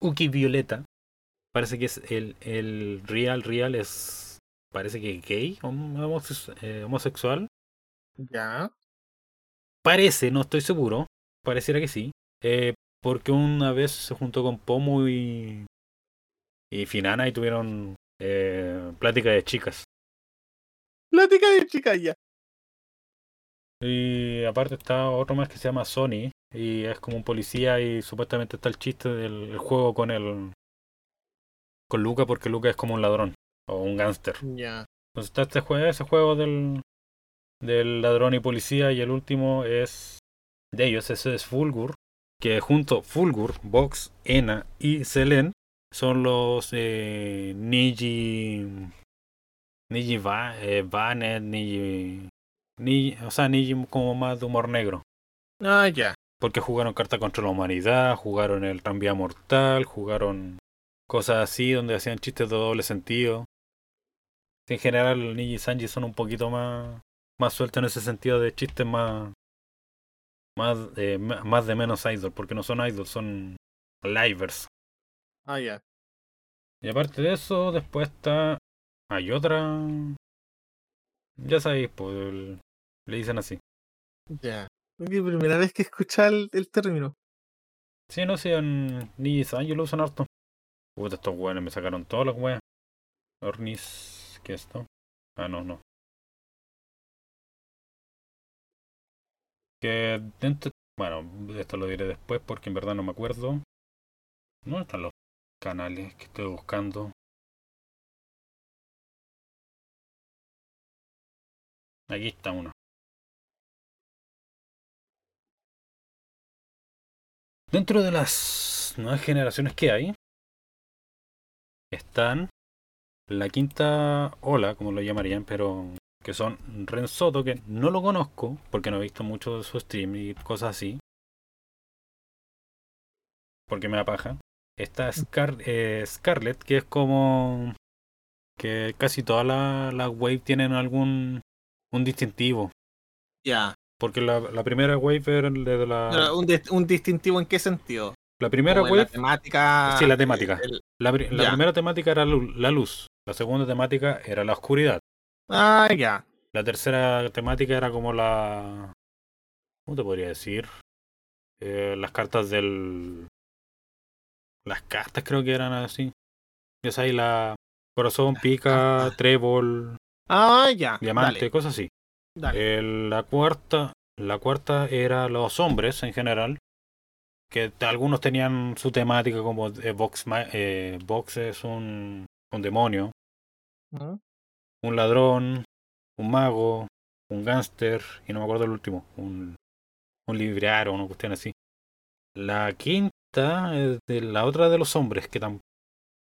Uki Violeta. Parece que es el, el real, real es. Parece que gay, homose- eh, homosexual. ya. Parece, no estoy seguro. Pareciera que sí. Eh, porque una vez se juntó con Pomo y. y Finana y tuvieron eh, plática de chicas. Plática de chica ya. Y aparte está otro más que se llama Sony. Y es como un policía y supuestamente está el chiste del el juego con el. con Luca porque Luca es como un ladrón. O un gángster. Ya. Entonces está este juego, ese juego del, del ladrón y policía y el último es de ellos, ese es Fulgur, que junto Fulgur, Vox, Ena y Selen son los eh, Niji Niji Va, eh, Vanet, Niji, Niji, o sea, Niji como más de humor negro. Ah, ya. Porque jugaron Carta contra la Humanidad, jugaron el Tranvía Mortal, jugaron cosas así donde hacían chistes de doble sentido. En general, Niji y Sanji son un poquito más, más sueltos en ese sentido de chistes más, más, eh, más de menos idol, porque no son idols, son livers. Ah, ya. Y aparte de eso, después está. Hay otra. Ya sabéis, pues el- le dicen así. Ya. Es mi primera vez que escucha el, el término. Sí, no sé, en Niji y Sanji lo usan harto. Puta, estos weones me sacaron todas las weas. Ornis. ¿Qué es esto? Ah, no, no. Que dentro. Bueno, esto lo diré después porque en verdad no me acuerdo. ¿Dónde están los canales que estoy buscando? Aquí está uno. Dentro de las nuevas generaciones que hay, están la quinta ola, como lo llamarían, pero que son Ren Soto, que no lo conozco porque no he visto mucho de su stream y cosas así. Porque me da paja. Está Scar eh, Scarlet, que es como que casi todas las la wave tienen algún un distintivo. Ya. Porque la, la primera wave era el de la. ¿Un, dis- un distintivo en qué sentido? La primera en la wave. temática. Sí, la temática. el- La, primera temática era la luz. La segunda temática era la oscuridad. Ah, ya. La tercera temática era como la. ¿Cómo te podría decir? Eh, las cartas del. Las cartas creo que eran así. Ya sabes, la. Corazón, pica, trébol, Ah, ya. diamante, Dale, cosas así. Dale. La cuarta. La cuarta era los hombres en general. Que algunos tenían su temática como eh, Vox, eh, Vox es un un demonio, ¿Mm? un ladrón, un mago, un gángster y no me acuerdo el último, un, un librario o una cuestión así. La quinta es de la otra de los hombres, que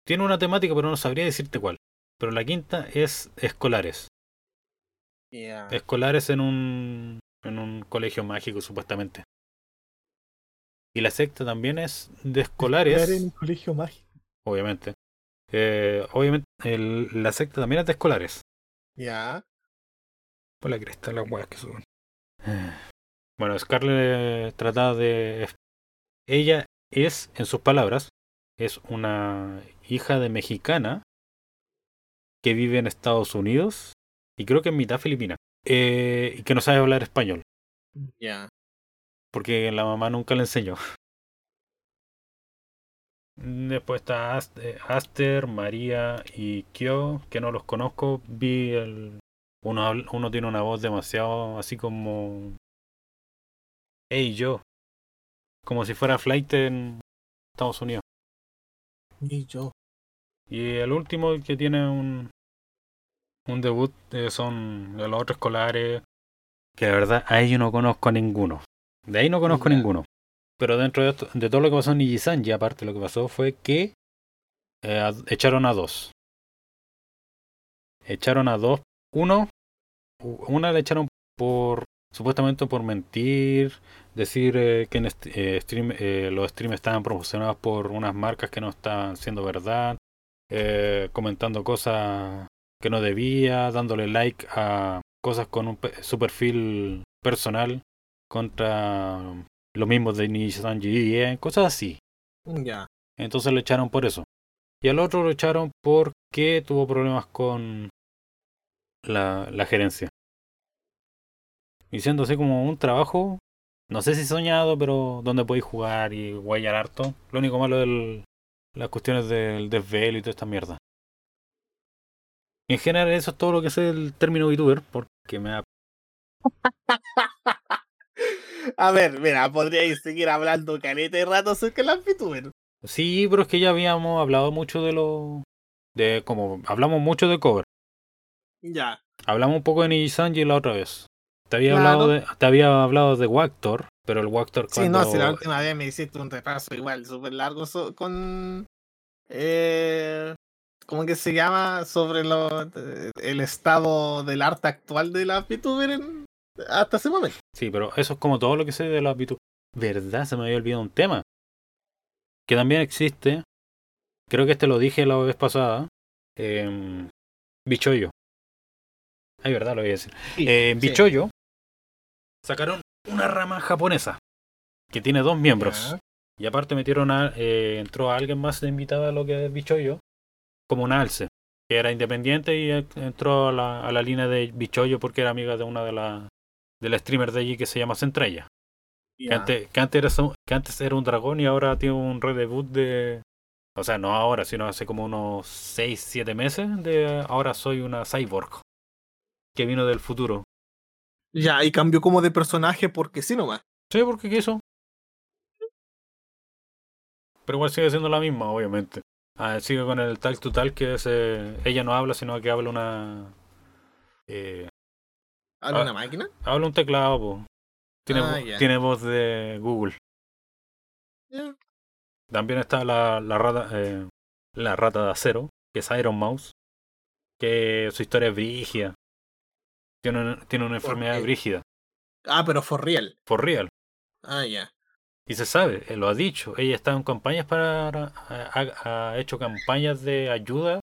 tiene una temática, pero no sabría decirte cuál. Pero la quinta es escolares. Escolares en un, en un colegio mágico, supuestamente. Y la sexta también es de escolares, en un colegio mágico. obviamente. Eh, obviamente, el- la secta también es de escolares. Ya. Por la cresta, las weas que suben. Bueno, Scarlett trata de. Ella es, en sus palabras, es una hija de mexicana que vive en Estados Unidos y creo que en mitad filipina. eh, y que no sabe hablar español, Ya. porque la mamá nunca le enseñó. Después está eh, Aster, María y Kyo, que no los conozco. Vi el. Uno tiene una voz demasiado así como. Hey, yo. Como si fuera Flight en Estados Unidos. Y yo. Y el último que tiene un. Un debut eh, son de los otros escolares. Que la verdad, ahí yo no conozco a ninguno. De ahí no conozco ninguno. Pero dentro de, esto- de todo lo que pasó en Nijisan, ya aparte lo que pasó fue que eh, echaron a dos. Echaron a dos. Uno, una le echaron por supuestamente por mentir, decir eh, que en eh, stream, eh, los streams estaban promocionados por unas marcas que no estaban siendo verdad, eh, comentando cosas que no debía, dándole like a cosas con un pe- su perfil personal contra lo mismo de Nissan-G, eh, cosas así. Ya. Entonces lo echaron por eso. Y al otro lo echaron porque tuvo problemas con la, la gerencia. Así como un trabajo, no sé si soñado, pero donde podéis jugar y guayar harto. Lo único malo es las cuestiones del desvelo y toda esta mierda. En general eso es todo lo que sé del término VTuber, porque me da... A ver, mira, podríais seguir hablando caleta de rato acerca de las VTuber. Sí, pero es que ya habíamos hablado mucho de lo... De como hablamos mucho de cover. Ya. Hablamos un poco de Nijisanji la otra vez. Te había, Claro. hablado de, te había hablado de Wactor, pero el Wactor Sí, cuando... no, si la última vez me hiciste un repaso igual, súper largo so- con... Eh, ¿Cómo que se llama? Sobre lo, eh, el estado del arte actual de las VTuber en- hasta ese momento. Sí, pero eso es como todo lo que sé de los VTuber. ¿Verdad? Se me había olvidado un tema. Que también existe. Creo que este lo dije la vez pasada. Eh, Bichoyo. Ay, verdad, lo voy a decir. Eh, en Sí. Bichoyo sacaron una rama japonesa que tiene dos miembros. Y aparte metieron a, eh, entró alguien más de invitado a lo que es Bichoyo, como un alce, que era independiente y eh, entró a la, a la línea de Bichoyo porque era amiga de una de las de la streamer de allí que se llama Centrella. Que, antes, que, antes era, que antes era un dragón y ahora tiene un redebut de... O sea, no ahora, sino hace como unos 6, 7 meses de ahora soy una cyborg. Que vino del futuro. Ya, y cambió como de personaje porque sí nomás. Sí, porque quiso. Pero igual sigue siendo la misma, obviamente. Ah, sigue con el tal to tal que es, eh, ella no habla, sino que habla una... eh, ¿Habla una máquina? habla un teclado, po. Tiene, Ah, tiene voz de Google. Ya. También está la, la rata eh, la rata de acero, que es Iron Mouse, que su historia es brígida. Tiene, una- tiene una enfermedad brígida, Ah, pero for real. for real. Ah, ya. Y se sabe, él lo ha dicho. Ella está en campañas para. Ha, ha hecho campañas de ayuda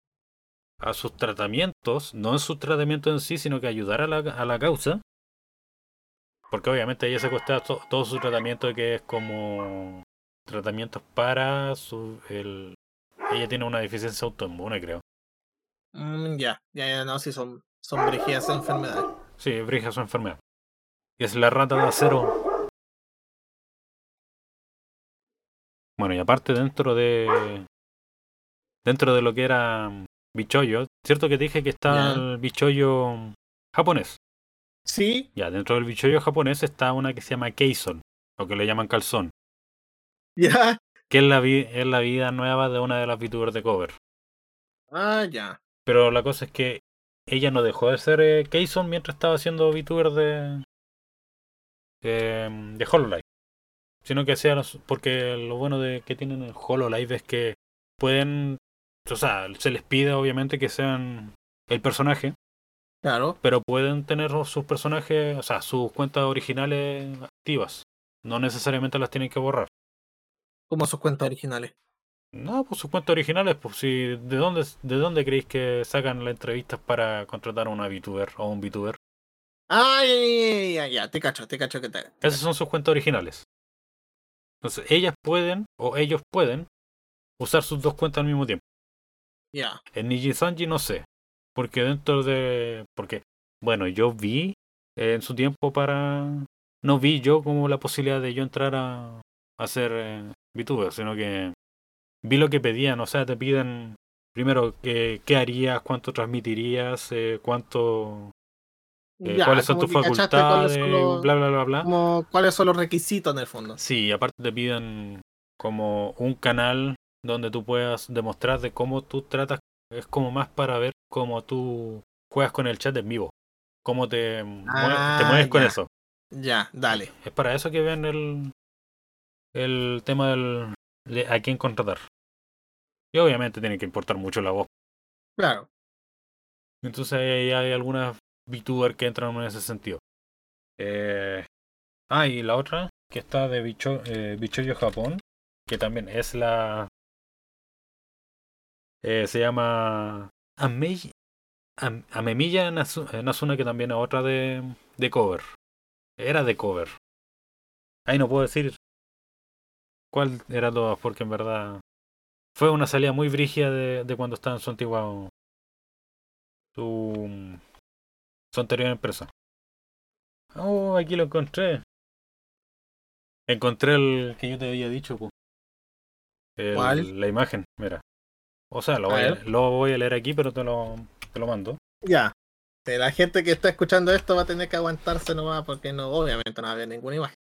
a sus tratamientos, no en sus tratamientos en sí, sino que ayudar a la, a la causa. Porque obviamente ella se cuesta to- todo su tratamiento, que es como tratamientos para su. El, ella tiene una deficiencia autoinmune, creo. Mm, ya, ya, ya, no, sí son, son brígidas enfermedades. Sí, brija su enfermedad. Y es la rata de acero. Bueno, y aparte dentro de. Dentro de lo que era Bichoyo, ¿cierto que te dije que está el Bichoyo japonés? Sí, Ya, dentro del Bichoyo japonés está una que se llama Keison, o que le llaman calzón, ya. que es la, vi- es la vida nueva de una de las VTubers de cover. Ah, ya. Pero la cosa es que ella no dejó de ser eh, Keyson mientras estaba haciendo VTuber de, de, de HoloLive. Sino que los- porque lo bueno de que tienen el HoloLive es que pueden, o sea, se les pide obviamente que sean el personaje, Claro. pero pueden tener sus personajes, o sea, sus cuentas originales activas. No necesariamente las tienen que borrar. Como sus cuentas originales. No, pues sus cuentas originales, pues si, ¿de dónde, ¿de dónde creéis que sacan las entrevistas para contratar a una VTuber o un VTuber? Ya, ya, ya, ya, te cacho, te cacho que te. Esas son sus cuentas originales. Entonces, ellas pueden, o ellos pueden, usar sus dos cuentas al mismo tiempo. Ya. En Nijisanji no sé. Porque dentro de. Porque, bueno, yo vi eh, en su tiempo para. No vi yo como la posibilidad de yo entrar a, a hacer eh, VTuber, sino que vi lo que pedían. O sea, te piden primero qué, qué harías, cuánto transmitirías, eh, cuánto. Eh, Ya, cuáles son tus facultades, son los- bla, bla, bla, bla. como cuáles son los requisitos en el fondo. Sí, aparte te piden como un canal donde tú puedas demostrar de cómo tú tratas, es como más para ver cómo tú juegas con el chat en vivo, cómo te, te Ah, mueves con eso. Ya, dale. Es para eso que ven el, el tema del, de a quién contratar. Y obviamente tiene que importar mucho la voz. Claro. Entonces ahí hay algunas VTuber que entran en ese sentido. Eh, ah, y la otra, que está de Bicho, eh, Bichoyo Japón, que también es la... eh, se llama Amei- Am- Nasuna, que también es otra de, de cover. Era de cover. Ahí no puedo decir cuál era todas, porque en verdad fue una salida muy brígida de, de cuando estaba en su antigua su, su anterior empresa. Oh, aquí lo encontré. Encontré el que yo te había dicho, po. El- ¿Cuál? La imagen, mira. O sea, lo A voy a, ver. lo voy a leer aquí, pero te lo, te lo mando. Ya. Eh, La gente que está escuchando esto va a tener que aguantarse nomás porque no, obviamente no va a haber ninguna imagen.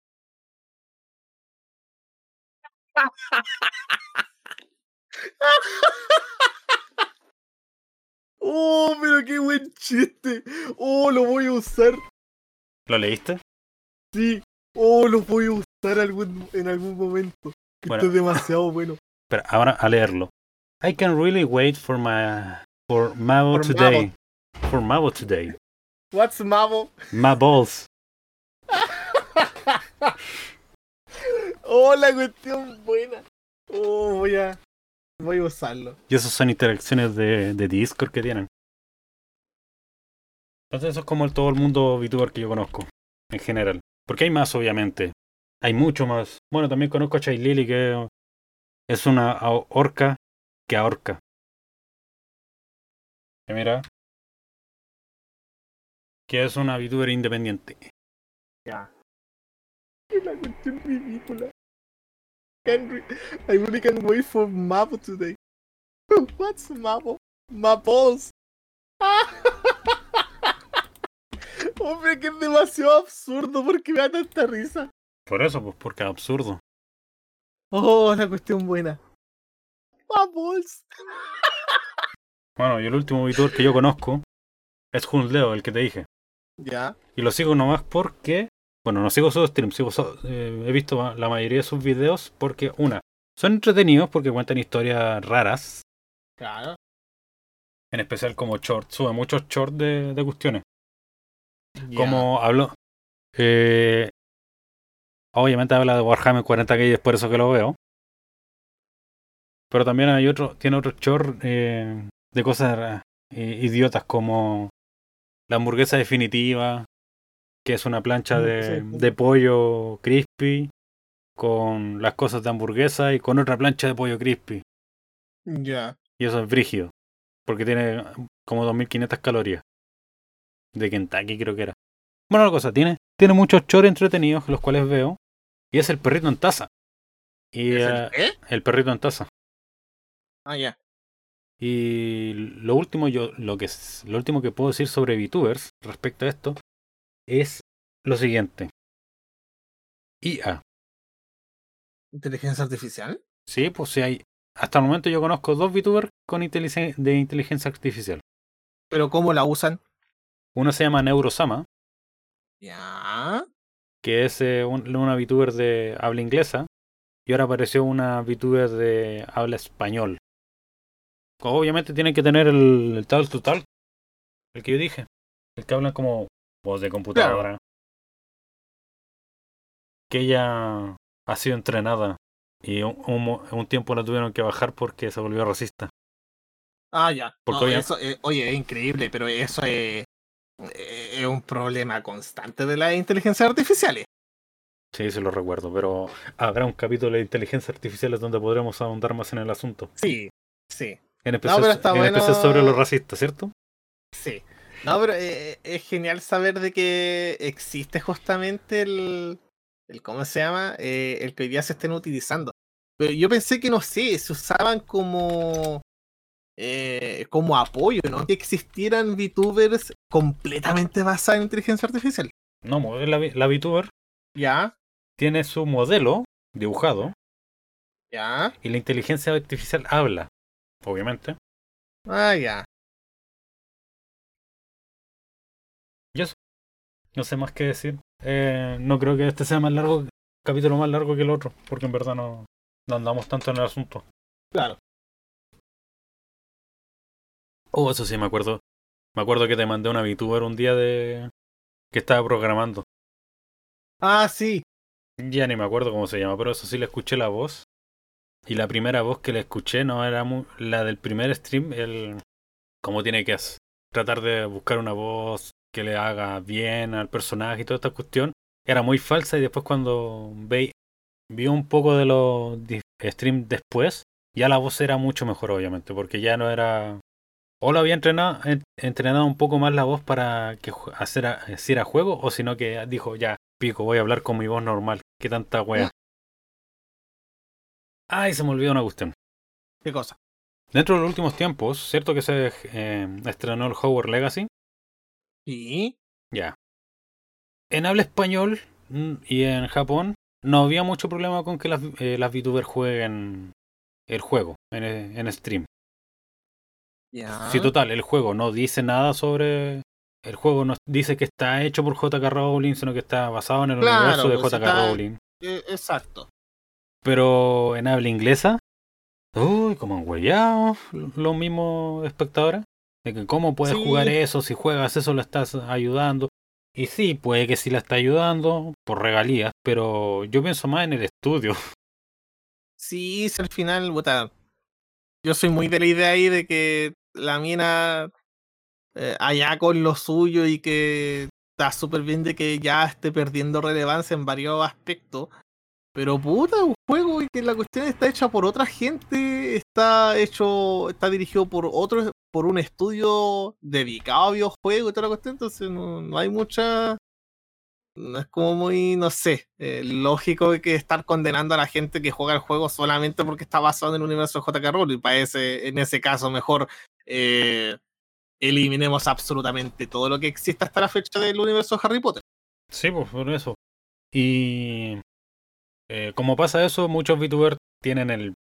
Oh, pero qué buen chiste. Oh, lo voy a usar. ¿Lo leíste? Sí. Oh, lo voy a usar algún, en algún momento. Bueno. Esto es demasiado bueno. Pero ahora a leerlo. I can really wait for my for For today. For Mabo today. What's Mavo? My balls. Oh, la cuestión buena. Oh, voy a, voy a usarlo. Y esas son interacciones de, de Discord que tienen. Entonces eso es como el, todo el mundo VTuber que yo conozco, en general. Porque hay más, obviamente. Hay mucho más. Bueno, también conozco a Chai Lily, que es una orca que ahorca. Que mira. Que es una VTuber independiente. Ya. La cuestión ridícula. Can I really can't wait for Mavo today. What's Mavo? My balls. Hombre, que es demasiado absurdo porque me da tanta risa. Por eso, pues, porque es absurdo. Oh, la cuestión buena. Balls. Bueno, y el último VTuber que yo conozco es Hun Leo, el que te dije. Ya. Y lo sigo nomás porque, bueno, no sigo sus streams, sigo eh, he visto la mayoría de sus videos porque, una, son entretenidos porque cuentan historias raras, Claro. en especial como shorts, sube muchos shorts de, de cuestiones. Como habló, eh, obviamente habla de Warhammer 40k y es por eso que lo veo. Pero también hay otro, tiene otro short eh, de cosas eh, idiotas como la hamburguesa definitiva, que es una plancha de, de pollo crispy con las cosas de hamburguesa y con otra plancha de pollo crispy. Ya. Y eso es brígido, porque tiene como 2500 calorías. De Kentucky creo que era. Bueno, la cosa, tiene, tiene muchos chores entretenidos, los cuales veo. Y es el perrito en taza. Y ¿Es eh, el el perrito en taza. Ah, ya. Y lo último, yo, lo que lo último que puedo decir sobre VTubers respecto a esto es lo siguiente. IA. ¿Inteligencia artificial? Sí, pues sí hay, hasta el momento yo conozco dos VTubers con inteligen- de inteligencia artificial. Pero ¿cómo la usan? Uno se llama Neurosama, Ya. que es eh, un- una VTuber de habla inglesa, y ahora apareció una VTuber de habla español. Obviamente tienen que tener el, el tal to tal, el que yo dije, el que habla como voz de computadora. Que ella ha sido entrenada y un, un tiempo la tuvieron que bajar porque se volvió racista. Ah, ya. Porque No, oye- eso, eh, oye, es increíble, pero eso es, eh, es un problema constante de las inteligencias artificiales. Sí, sí lo recuerdo, pero habrá un capítulo de inteligencia artificial donde podremos ahondar más en el asunto. Sí, sí, En especial, sobre los racistas, ¿cierto? sí. No, pero eh, es genial saber de que existe justamente el, el ¿cómo se llama? Eh, el que hoy día se estén utilizando. Pero yo pensé que, no sé, se usaban como eh, como apoyo, ¿no? Que existieran VTubers completamente basadas en inteligencia artificial. No, mo- la, la VTuber Ya, tiene su modelo dibujado ya. y la inteligencia artificial habla, obviamente. Ah, ya. No sé más qué decir. Eh, no creo que este sea más largo, capítulo más largo que el otro, porque en verdad no, no andamos tanto en el asunto. Claro. Oh, eso sí, me acuerdo. Me acuerdo que te mandé una VTuber un día de que estaba programando. Ah, sí. Ya ni me acuerdo cómo se llama, pero eso sí le escuché la voz. Y la primera voz que le escuché no era mu- la del primer stream, el cómo tiene que hacer- tratar de buscar una voz que le haga bien al personaje y toda esta cuestión. Era muy falsa y después cuando ve, vi un poco de los streams después, ya la voz era mucho mejor obviamente, porque ya no era... O lo había entrenado, en- entrenado un poco más la voz para que hacer a- hiciera juego, o sino que dijo, ya, pico, voy a hablar con mi voz normal. ¿Qué tanta wea? Ay, se me olvidó una cuestión. ¿Qué cosa? Dentro de los últimos tiempos, ¿cierto que se eh, estrenó el Hogwarts Legacy? Sí. Ya. En habla español mm, y en Japón no había mucho problema con que las, eh, las VTubers jueguen el juego en, eh, en stream. Ya. Sí, total, el juego no dice nada sobre... El juego no dice que está hecho por JK Rowling, sino que está basado en el Claro, universo de pues, JK está- Rowling. Eh, exacto. Pero en habla inglesa, uy, como han huellado los mismos espectadores. De que cómo puedes Sí. jugar eso, si juegas eso lo estás ayudando. Y sí, puede que sí la está ayudando por regalías, pero yo pienso más en el estudio. Sí, si al final, puta, yo soy muy de la idea ahí de que la mina eh, allá con lo suyo y que está súper bien de que ya esté perdiendo relevancia en varios aspectos. Pero puta, un juego y que la cuestión está hecha por otra gente, está hecho, está dirigido por otro, por un estudio dedicado a videojuegos y toda la cuestión, entonces no, no hay mucha no es como muy, no sé, eh, lógico que estar condenando a la gente que juega el juego solamente porque está basado en el universo de JK Rowling. Para ese, en ese caso, mejor eh, eliminemos absolutamente todo lo que existe hasta la fecha del universo de Harry Potter. Sí, pues por eso. Y eh, como pasa eso, muchos VTubers tienen el...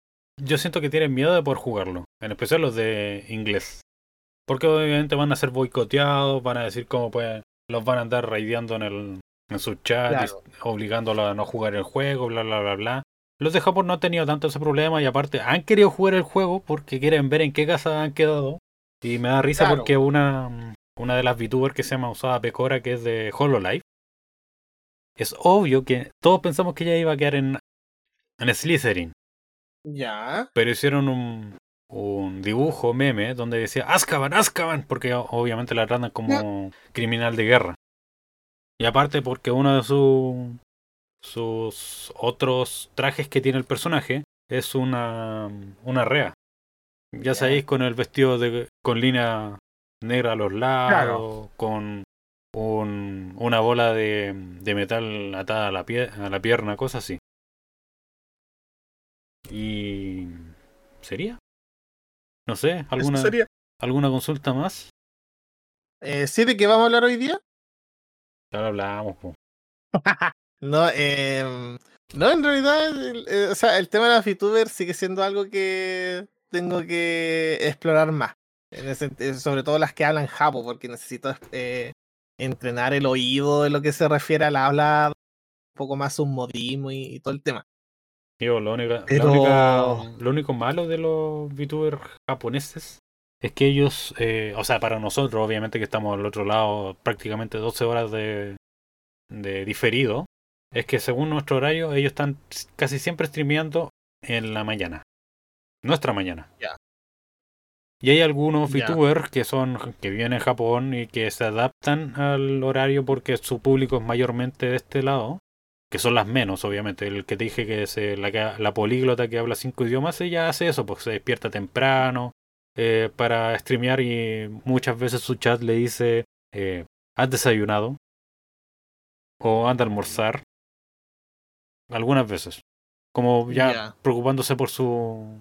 Yo siento que tienen miedo de poder jugarlo, en especial los de inglés. Porque obviamente van a ser boicoteados, van a decir cómo pueden... Los van a andar raideando en, el, en su chat, Claro. obligándolos a no jugar el juego, bla, bla, bla, bla. Los de Japón no han tenido tanto ese problema y aparte han querido jugar el juego porque quieren ver en qué casa han quedado. Y me da risa Claro. porque una, una de las VTubers que se llama Usada Pecora, que es de Hololive, es obvio que todos pensamos que ella iba a quedar en, en Slytherin, Ya. pero hicieron un, un dibujo meme donde decía Azkaban, Azkaban, porque obviamente la tratan como criminal de guerra. Y aparte porque uno de su- sus otros trajes que tiene el personaje es una, una rea. Ya Ya. sabéis, con el vestido de, con línea negra a los lados, con un, una bola de, de metal atada a la, pie- a la pierna, cosas así. Y... ¿Sería? No sé, ¿alguna, sería. ¿alguna consulta más? Eh, ¿Sí de qué vamos a hablar hoy día? Ya lo hablamos, po. No, eh, No, en realidad, el, eh, o sea, el tema de la VTuber sigue siendo algo que tengo que explorar más. En ese- eh, sobre todo las que hablan japo, porque necesito eh, entrenar el oído en lo que se refiere al habla, un poco más sus modismo y, y todo el tema. Digo, lo, única- la Pero- única- lo único malo de los VTubers japoneses es que ellos, eh, o sea, para nosotros, obviamente que estamos al otro lado, prácticamente 12 horas de, de diferido, es que según nuestro horario, ellos están casi siempre streameando en la mañana. Nuestra mañana. Ya. Y hay algunos. VTubers que son que viven en Japón y que se adaptan al horario porque su público es mayormente de este lado que son las menos, obviamente. El que te dije que es eh, la, la políglota que habla cinco idiomas, ella hace eso, pues se despierta temprano eh, para streamear y muchas veces su chat le dice, eh, ¿has desayunado? O anda a almorzar. Algunas veces. Como ya Ya. preocupándose por su,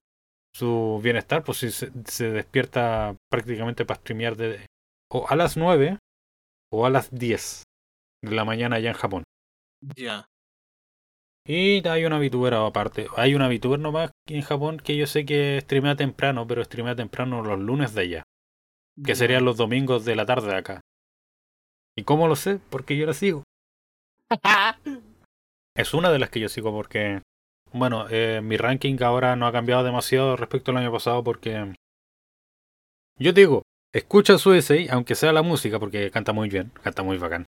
su bienestar, pues si se, se despierta prácticamente para streamear de, o a las 9 o a las 10 de la mañana allá en Japón. Ya. Y hay una VTuber aparte. Hay una VTuber nomás en Japón que yo sé que streamea temprano, pero streamea temprano los lunes de allá. Que serían los domingos de la tarde de acá. ¿Y cómo lo sé? Porque yo la sigo. Es una de las que yo sigo porque, bueno, eh, mi ranking ahora no ha cambiado demasiado respecto al año pasado porque... Yo digo, escucha su essay, aunque sea la música, porque canta muy bien, canta muy bacán.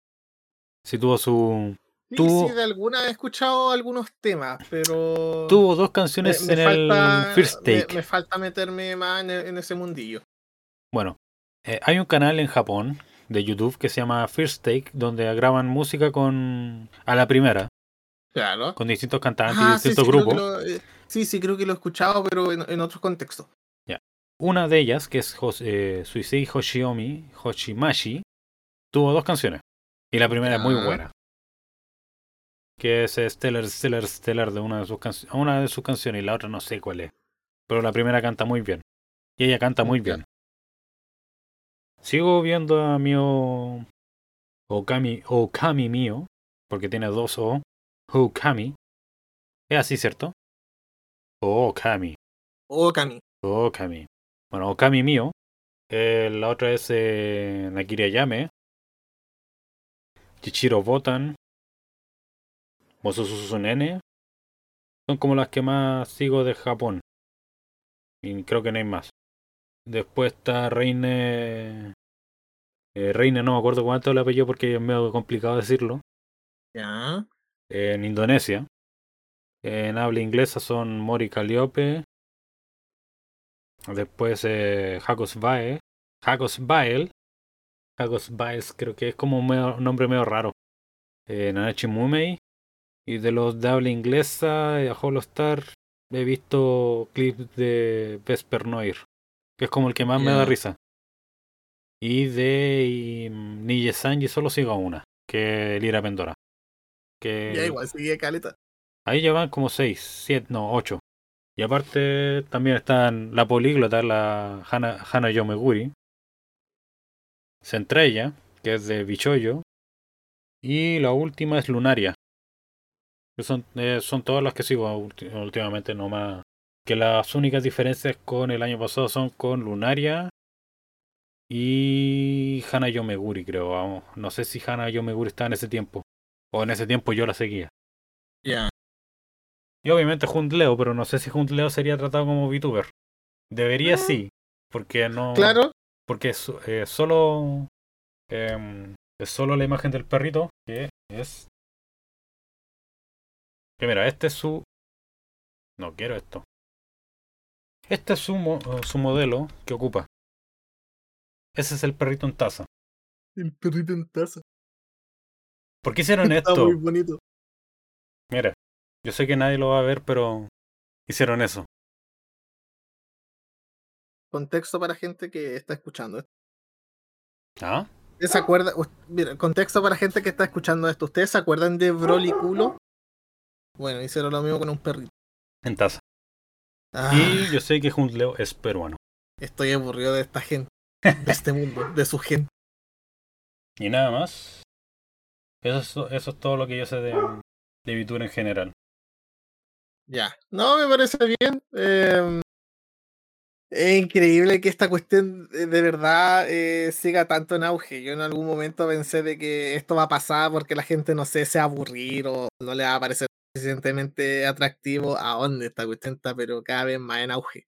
Si tuvo su... Sí, Tuvo- sí, de alguna he escuchado algunos temas, pero. Tuvo dos canciones me en falta, el First Take. me falta meterme más en, e- en ese mundillo. Bueno, eh, hay un canal en Japón de YouTube que se llama First Take, donde graban música con a la primera, Claro. con distintos cantantes y Ah, distintos sí, grupos. lo- eh, sí, sí, creo que lo he escuchado, pero en, en otros contextos. Una de ellas, que es eh, Suisei Hoshiomi Hoshimashi, tuvo dos canciones. Y la primera es muy Ya. buena. Que es Stellar, Stellar, Stellar de una de sus canciones. Una de sus canciones y la otra no sé cuál es. Pero la primera canta muy bien. Y ella canta muy Ya. bien. Sigo viendo a Mio Okami, Okami Mio, porque tiene dos O. Okami. Es así, ¿cierto? Okami. Okami. Okami. Bueno, Okami Mio. Eh, la otra es eh, Nakiri Ayame. Chichiro Botan. Mosusu Nene. Son como las que más sigo de Japón. Y creo que no hay más. Después está Reine. Eh, Reine, no me acuerdo cuánto el apellido porque es medio complicado decirlo. Ya. En Indonesia. En habla inglesa son Mori Calliope. Después eh, Bae. Hakos Bael. Hakos Baes creo que es como un medio- nombre medio raro. Eh, Nanachi Mumei. Y de los de habla inglesa, eh, Holostar, he visto clips de Vesper Noir. Que es como el que más me da risa. Y de y, mm, Nije Sanji solo sigo a una. Que es Lira Pendora. Que Ya igual, sigue caleta. Ahí llevan como 6, 7, no, 8. Y aparte también están la políglota, la Hana, Hana Yomeguri. Centrella, que es de Bichoyo. Y la última es Lunaria. Que son, eh, son todas las que sigo ulti- últimamente nomás. Que las únicas diferencias con el año pasado son con Lunaria y Hana Yomeguri, creo. Vamos. No sé si Hana Yomeguri está en ese tiempo. O en ese tiempo yo la seguía. Ya. Y obviamente Leo, pero no sé si Leo sería tratado como VTuber. Debería Ah. sí, porque no. Claro. Porque es eh, solo. em, es solo la imagen del perrito, que es. Que mira, este es su. No quiero esto. Este es su, mo- su modelo que ocupa. Ese es el perrito en taza. El perrito en taza. ¿Por qué hicieron Está esto? muy bonito. Mira, yo sé que nadie lo va a ver, pero hicieron eso. Contexto para gente que está escuchando esto. ¿Ah? ¿Ustedes se acuerdan? Mira, contexto para gente que está escuchando esto. ¿Ustedes se acuerdan de Broly Culo? Bueno, hicieron lo mismo con un perrito. En taza. Ah, Y yo sé que Leo es peruano. Estoy aburrido de esta gente, de este mundo, de su gente. Y nada más. Eso es, eso es todo lo que yo sé de, de VTuber en general. Ya. No, me parece bien. Eh, es increíble que esta cuestión de de verdad eh, siga tanto en auge. Yo en algún momento pensé de que esto va a pasar porque la gente, no sé, se va a aburrir o no le va a parecer suficientemente atractivo a dónde esta cuestión está, pero cada vez más en auge.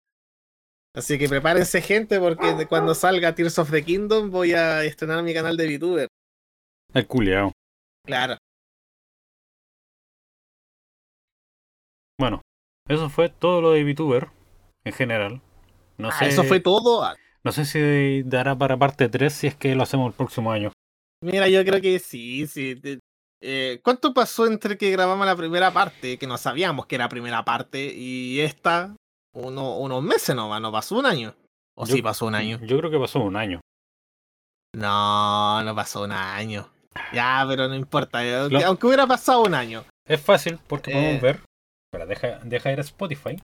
Así que prepárense gente porque cuando salga Tears of the Kingdom voy a estrenar mi canal de VTuber. El culiao. Claro. Bueno, eso fue todo lo de VTuber en general. No Ah, sé, eso fue todo. Ah, no sé si dará para parte 3 si es que lo hacemos el próximo año. Mira, yo creo que sí, sí. eh, ¿Cuánto pasó entre que grabamos la primera parte, que no sabíamos que era primera parte, y esta? Uno, unos meses nomás, no pasó un año. ¿O Yo- sí pasó un año? Yo creo que pasó un año. No, no pasó un año. Ya, pero no importa. eh, Aunque, Lo- aunque hubiera pasado un año. Es fácil porque Eh. podemos ver. Espera, deja, deja ir a Spotify.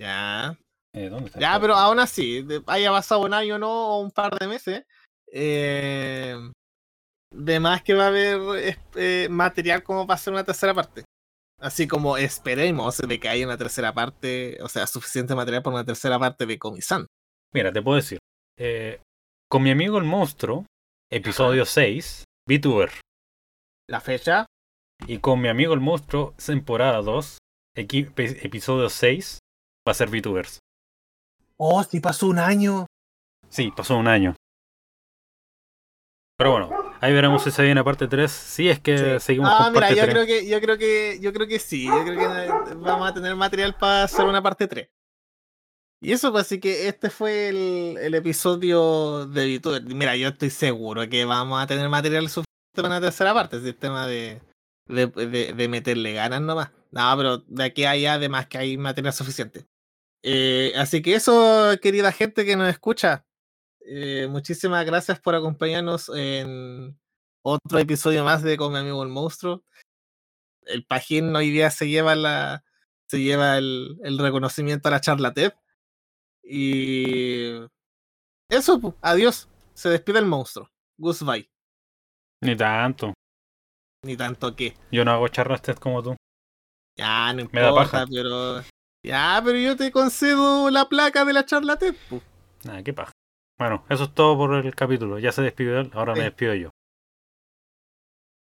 Ya. Eh, ¿Dónde está? Ya, pero aún así, haya pasado un año no, o un par de meses. Eh, de más que va a haber eh, material como para hacer una tercera parte. Así como esperemos de que haya una tercera parte, o sea, suficiente material para una tercera parte de Comisan. Mira, te puedo decir. eh, con mi amigo el monstruo, episodio 6, VTuber. La fecha, Y con mi amigo el monstruo, temporada 2, equi- pe- episodio 6, va a ser VTubers. oh, si pasó un año. Sí, pasó un año. Pero bueno, ahí veremos si se viene parte 3. Si es que Sí. seguimos Ah, con mira, parte yo 3. creo que, yo creo que, yo creo que sí, yo creo que vamos a tener material para hacer una parte 3. Y eso, pues así que este fue el, el episodio de VTuber. Mira, yo estoy seguro que vamos a tener material suficiente para una tercera parte, el tema de, de, de- de meterle ganas nomás. No, pero de aquí a allá, además que hay material suficiente. Eh, así que eso, querida gente que nos escucha, eh, muchísimas gracias por acompañarnos en otro episodio más de Con mi amigo el monstruo. El Pajín hoy día se lleva la se lleva el, el reconocimiento a la charla TED. Y eso, adiós. Se despide el monstruo. Goodbye. Ni tanto. Ni tanto que. Yo no hago charlas test como tú. Ya, no Me da importa, paja. pero. Ya, pero yo te concedo la placa de la charla TED. pu. Nada, qué paja. Bueno, eso es todo por el capítulo. Ya se despidió él, ahora me despido yo.